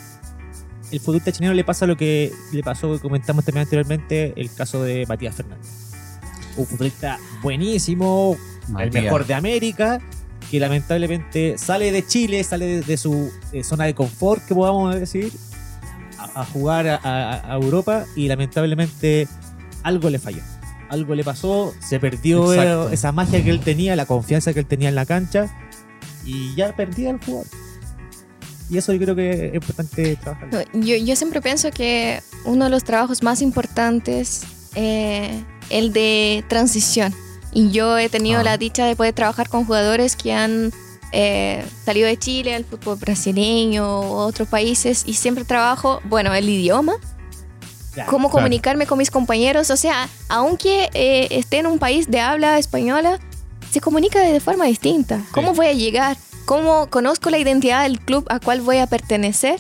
el futbolista chileno le pasa lo que le pasó, que comentamos también anteriormente, el caso de Matías Fernández. Un futbolista buenísimo, el mejor de América, que lamentablemente sale de Chile, sale de, de su eh, zona de confort, que podamos decir, a, a jugar a, a- a Europa y lamentablemente algo le falló. Algo le pasó, se perdió Exacto. eh, esa magia que él tenía, la confianza que él tenía en la cancha y ya perdía el jugador. Y eso yo creo que es importante trabajar. Yo, yo siempre pienso que uno de los trabajos más importantes es el de transición. Y yo he tenido Ah. la dicha de poder trabajar con jugadores que han eh, salido de Chile al fútbol brasileño o otros países y siempre trabajo, bueno, el idioma, Claro. cómo claro. comunicarme con mis compañeros. O sea, aunque eh, esté en un país de habla española, se comunica de forma distinta. ¿Cómo voy a llegar? ¿Cómo conozco la identidad del club a cual voy a pertenecer?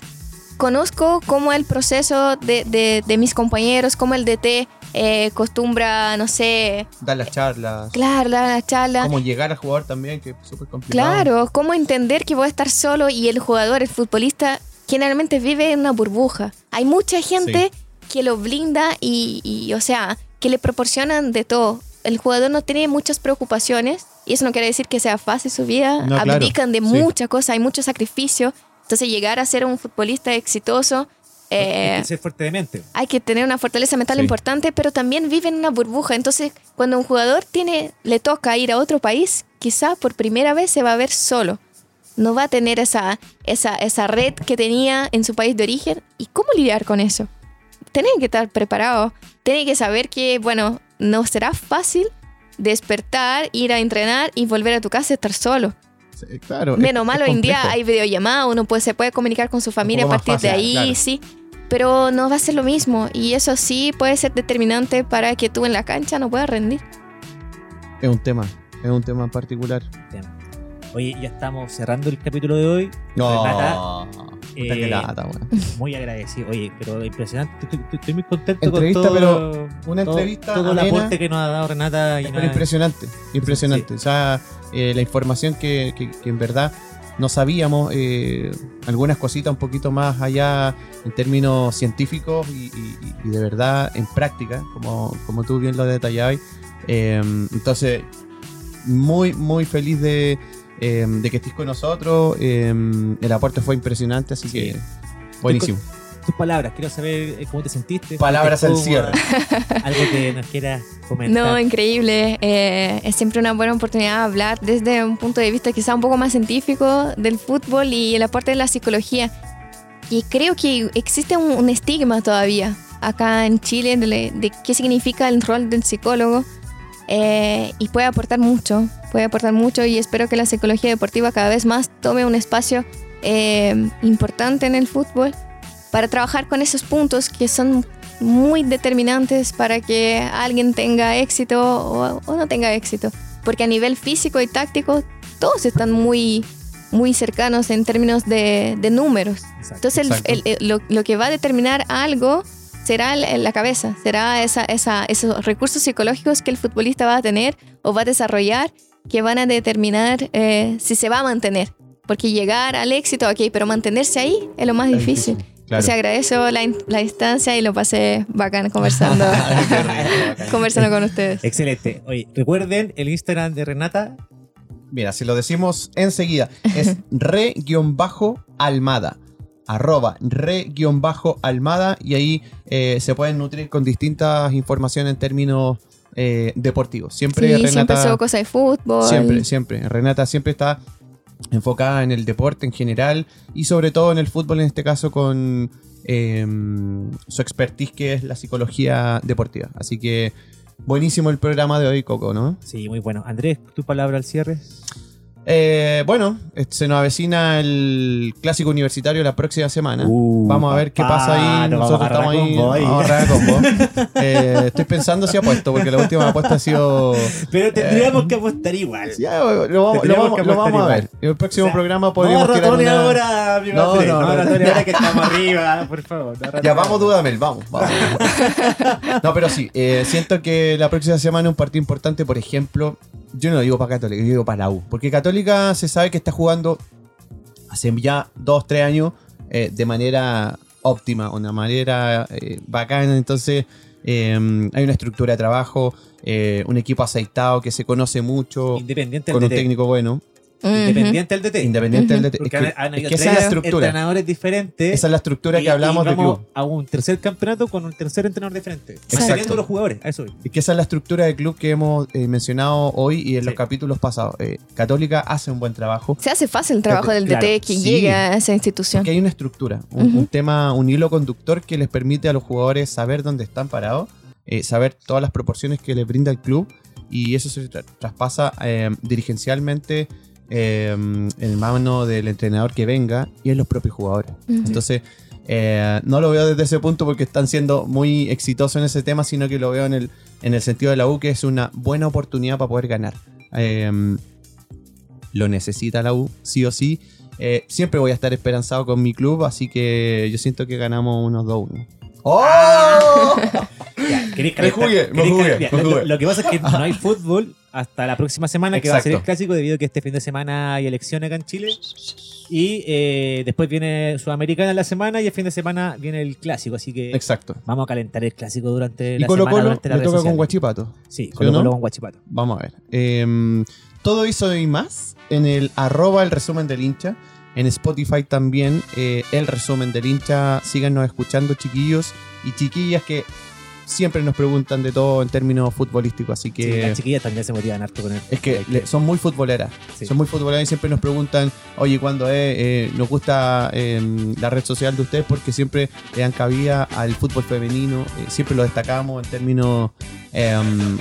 Conozco cómo el proceso de, de- de mis compañeros, cómo el DT eh, costumbra, no sé, Dar las charlas. claro, dar la charla. Cómo llegar al jugador también, que es súper complicado. Claro, cómo entender que voy a estar solo y el jugador, el futbolista, generalmente vive en una burbuja. Hay mucha gente que lo blinda y, y, o sea, que le proporcionan de todo. El jugador no tiene muchas preocupaciones y eso no quiere decir que sea fácil su vida. No, claro, Abdican de sí. muchas cosas, hay mucho sacrificio. Entonces llegar a ser un futbolista exitoso... eh, Hay que ser fuerte de mente. hay que tener una fortaleza mental Sí. importante, pero también vive en una burbuja. Entonces, cuando un jugador tiene, le toca ir a otro país, quizá por primera vez se va a ver solo. No va a tener esa, esa, esa red que tenía en su país de origen. ¿Y cómo lidiar con eso? Tiene que estar preparado. Tiene que saber que, bueno, no será fácil despertar, ir a entrenar y volver a tu casa y estar solo. Sí, claro. Menos es- mal, es hoy en día hay videollamada, uno puede, se puede comunicar con su familia a partir de fácil, ahí, claro. sí. Pero no va a ser lo mismo. Y eso sí puede ser determinante para que tú en la cancha no puedas rendir. Es un tema. Es un tema particular. Oye, ya estamos cerrando el capítulo de hoy. Renata, Puta que eh, lata, muy agradecido. Oye, pero impresionante. Estoy, estoy- estoy muy contento Entrevista, con todo, pero una todo- entrevista todo el aporte que nos ha dado Renata. Y Pero nada- impresionante, impresionante. O sea, eh, la información que, que- que en verdad no sabíamos, eh, algunas cositas un poquito más allá en términos científicos y, y- y de verdad en práctica, como, como tú bien lo detallabas. Eh, entonces, muy, muy feliz de, eh, de que estés con nosotros. Eh, el aporte fue impresionante, así Sí. que buenísimo. Tus palabras, quiero saber eh, cómo te sentiste. Palabras al ¿Sentiste cierre. Algo que nos quieras comentar. No, increíble. Eh, es siempre una buena oportunidad de hablar desde un punto de vista quizá un poco más científico del fútbol y el aporte de la psicología. Y creo que existe un, un estigma todavía acá en Chile de, qué significa el rol del psicólogo. Eh, y puede aportar mucho, puede aportar mucho y espero que la psicología deportiva cada vez más tome un espacio eh, importante en el fútbol para trabajar con esos puntos que son muy determinantes para que alguien tenga éxito o, o no tenga éxito. Porque a nivel físico y táctico todos están muy, muy cercanos en términos de, de números. Exacto. Entonces el- Exacto. el- el- lo, lo que va a determinar algo será la cabeza, será esa, esa- esos recursos psicológicos que el futbolista va a tener o va a desarrollar que van a determinar eh, si se va a mantener. Porque llegar al éxito, ok, pero mantenerse ahí es lo más difícil, claro. O sea, agradezco la, in- la instancia y lo pasé bacán conversando, conversando con ustedes. Excelente. Oye, recuerden el Instagram de Renata. Mira, si lo decimos enseguida, es re-almada. Arroba re-almada y ahí eh, se pueden nutrir con distintas informaciones en términos eh, deportivos. Siempre Sí, Renata. siempre cosas de fútbol. Siempre, siempre. Renata siempre está enfocada en el deporte en general y sobre todo en el fútbol, en este caso con eh, su expertise que es la psicología deportiva. Así que buenísimo el programa de hoy, Coco, ¿no? Sí, muy bueno. Andrés, tu palabra al cierre. Eh, bueno, eh, se nos avecina el clásico universitario la próxima semana. Uh, vamos a ver qué pasa ahí. nos Nosotros estamos ahí. vamos a combo. Eh, estoy pensando si apuesto, porque la última apuesta ha sido. Pero tendríamos que apostar igual. Ya, lo vamos, lo vamos- lo vamos a ver. En el próximo O sea, programa No podríamos tirar ratones una. ahora, amigo No, no, No, no. ratones ahora que estamos arriba, por favor. no Ya, vamos. Dudamel, vamos, vamos. No, pero sí, eh, siento que la próxima semana es un partido importante, por ejemplo, yo no lo digo para Católica, yo digo para la U. Porque Católica se sabe que está jugando hace ya dos, tres años eh, de manera óptima, una manera eh, bacana. Entonces, eh, hay una estructura de trabajo, eh, un equipo aceitado que se conoce mucho, Independiente con un técnico bueno, Independiente del DT. independiente del DT. Es Porque que, han, han es habido que esa es la tres estructura. entrenadores diferentes. Esa es la estructura y- que hablamos y de club. a un tercer campeonato con un tercer entrenador diferente. Exacto. Saliendo los jugadores, a eso voy. Es que esa es la estructura de club que hemos eh, mencionado hoy y en los capítulos pasados. Eh, Católica hace un buen trabajo. Se hace fácil el trabajo del Claro, DT que sí. llegue a esa institución. Porque hay una estructura, un, tema, un hilo conductor que les permite a los jugadores saber dónde están parados, eh, saber todas las proporciones que les brinda el club y eso se tra- traspasa eh, dirigencialmente eh, en mano del entrenador que venga y en los propios jugadores. Entonces, eh, no lo veo desde ese punto porque están siendo muy exitosos en ese tema, sino que lo veo en el, en el sentido de la U, que es una buena oportunidad para poder ganar. Eh, lo necesita la U, sí o sí. Eh, siempre voy a estar esperanzado con mi club, así que yo siento que ganamos unos 2-1. ¡Oh! Ya, ¿queréis Me jugué, me jugué, me jugué. Lo, lo que pasa es que no hay fútbol hasta la próxima semana, que va a ser el clásico, debido a que este fin de semana hay elecciones acá en Chile. Y eh, después viene Sudamericana en la semana y el fin de semana viene el clásico. Así que Exacto. vamos a calentar el clásico durante Y la Colo semana. Colo durante redes toca con. Guachipato. Sí, Colo Colo no? con Guachipato. Vamos a ver. Eh, todo eso y más en el arroba el resumen del hincha. En Spotify también eh, el resumen del hincha. Síganos escuchando chiquillos y chiquillas que siempre nos preguntan de todo en términos futbolísticos. Así Sí, que las chiquillas también se motivan harto con él. es que le- son muy futboleras. Sí. Son muy futboleras y siempre nos preguntan, oye, ¿cuándo es? Eh, nos gusta eh, la red social de ustedes porque siempre le dan cabida al fútbol femenino. eh, siempre lo destacamos en términos eh,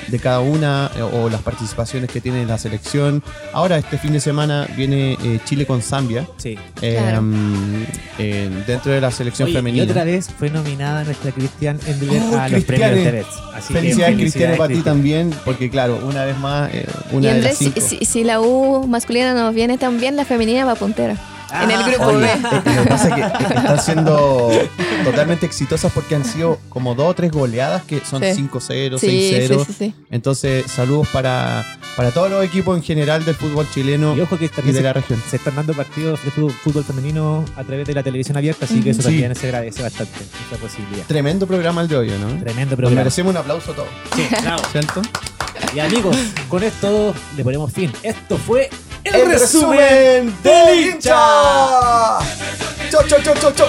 de cada una eh, o las participaciones que tiene la selección. Ahora, este fin de semana viene eh, Chile con Zambia Sí. eh, Claro. eh, dentro de la selección Oye, y femenina. otra vez fue nominada nuestra Cristian Endler Oh, a los Cristiane. premios de Bets. Así Felicidades, Cristiano, para ti Cristian. también, porque claro, una vez más, eh, Y una de Andrés, las si, cinco. si- si la U masculina nos viene tan bien, la femenina va puntera. en el grupo Oye, B. lo que pasa es que están siendo totalmente exitosas porque han sido como dos o tres goleadas que son Sí. 5-0, Sí, 6-0. sí, sí, sí. Entonces, saludos para, para todos los equipos en general del fútbol chileno Y ojo que y de se, la región. se están dando partidos de fútbol, fútbol femenino a través de la televisión abierta, así que eso Sí. también se agradece bastante, esa posibilidad. Tremendo programa el de hoy, ¿no? Tremendo Nos programa. merecemos un aplauso todos, Sí, bravo. ¿cierto? Y amigos, con esto le ponemos fin. Esto fue el, ¡El resumen del hincha! ¡Chau, chau, chau, chau, chau!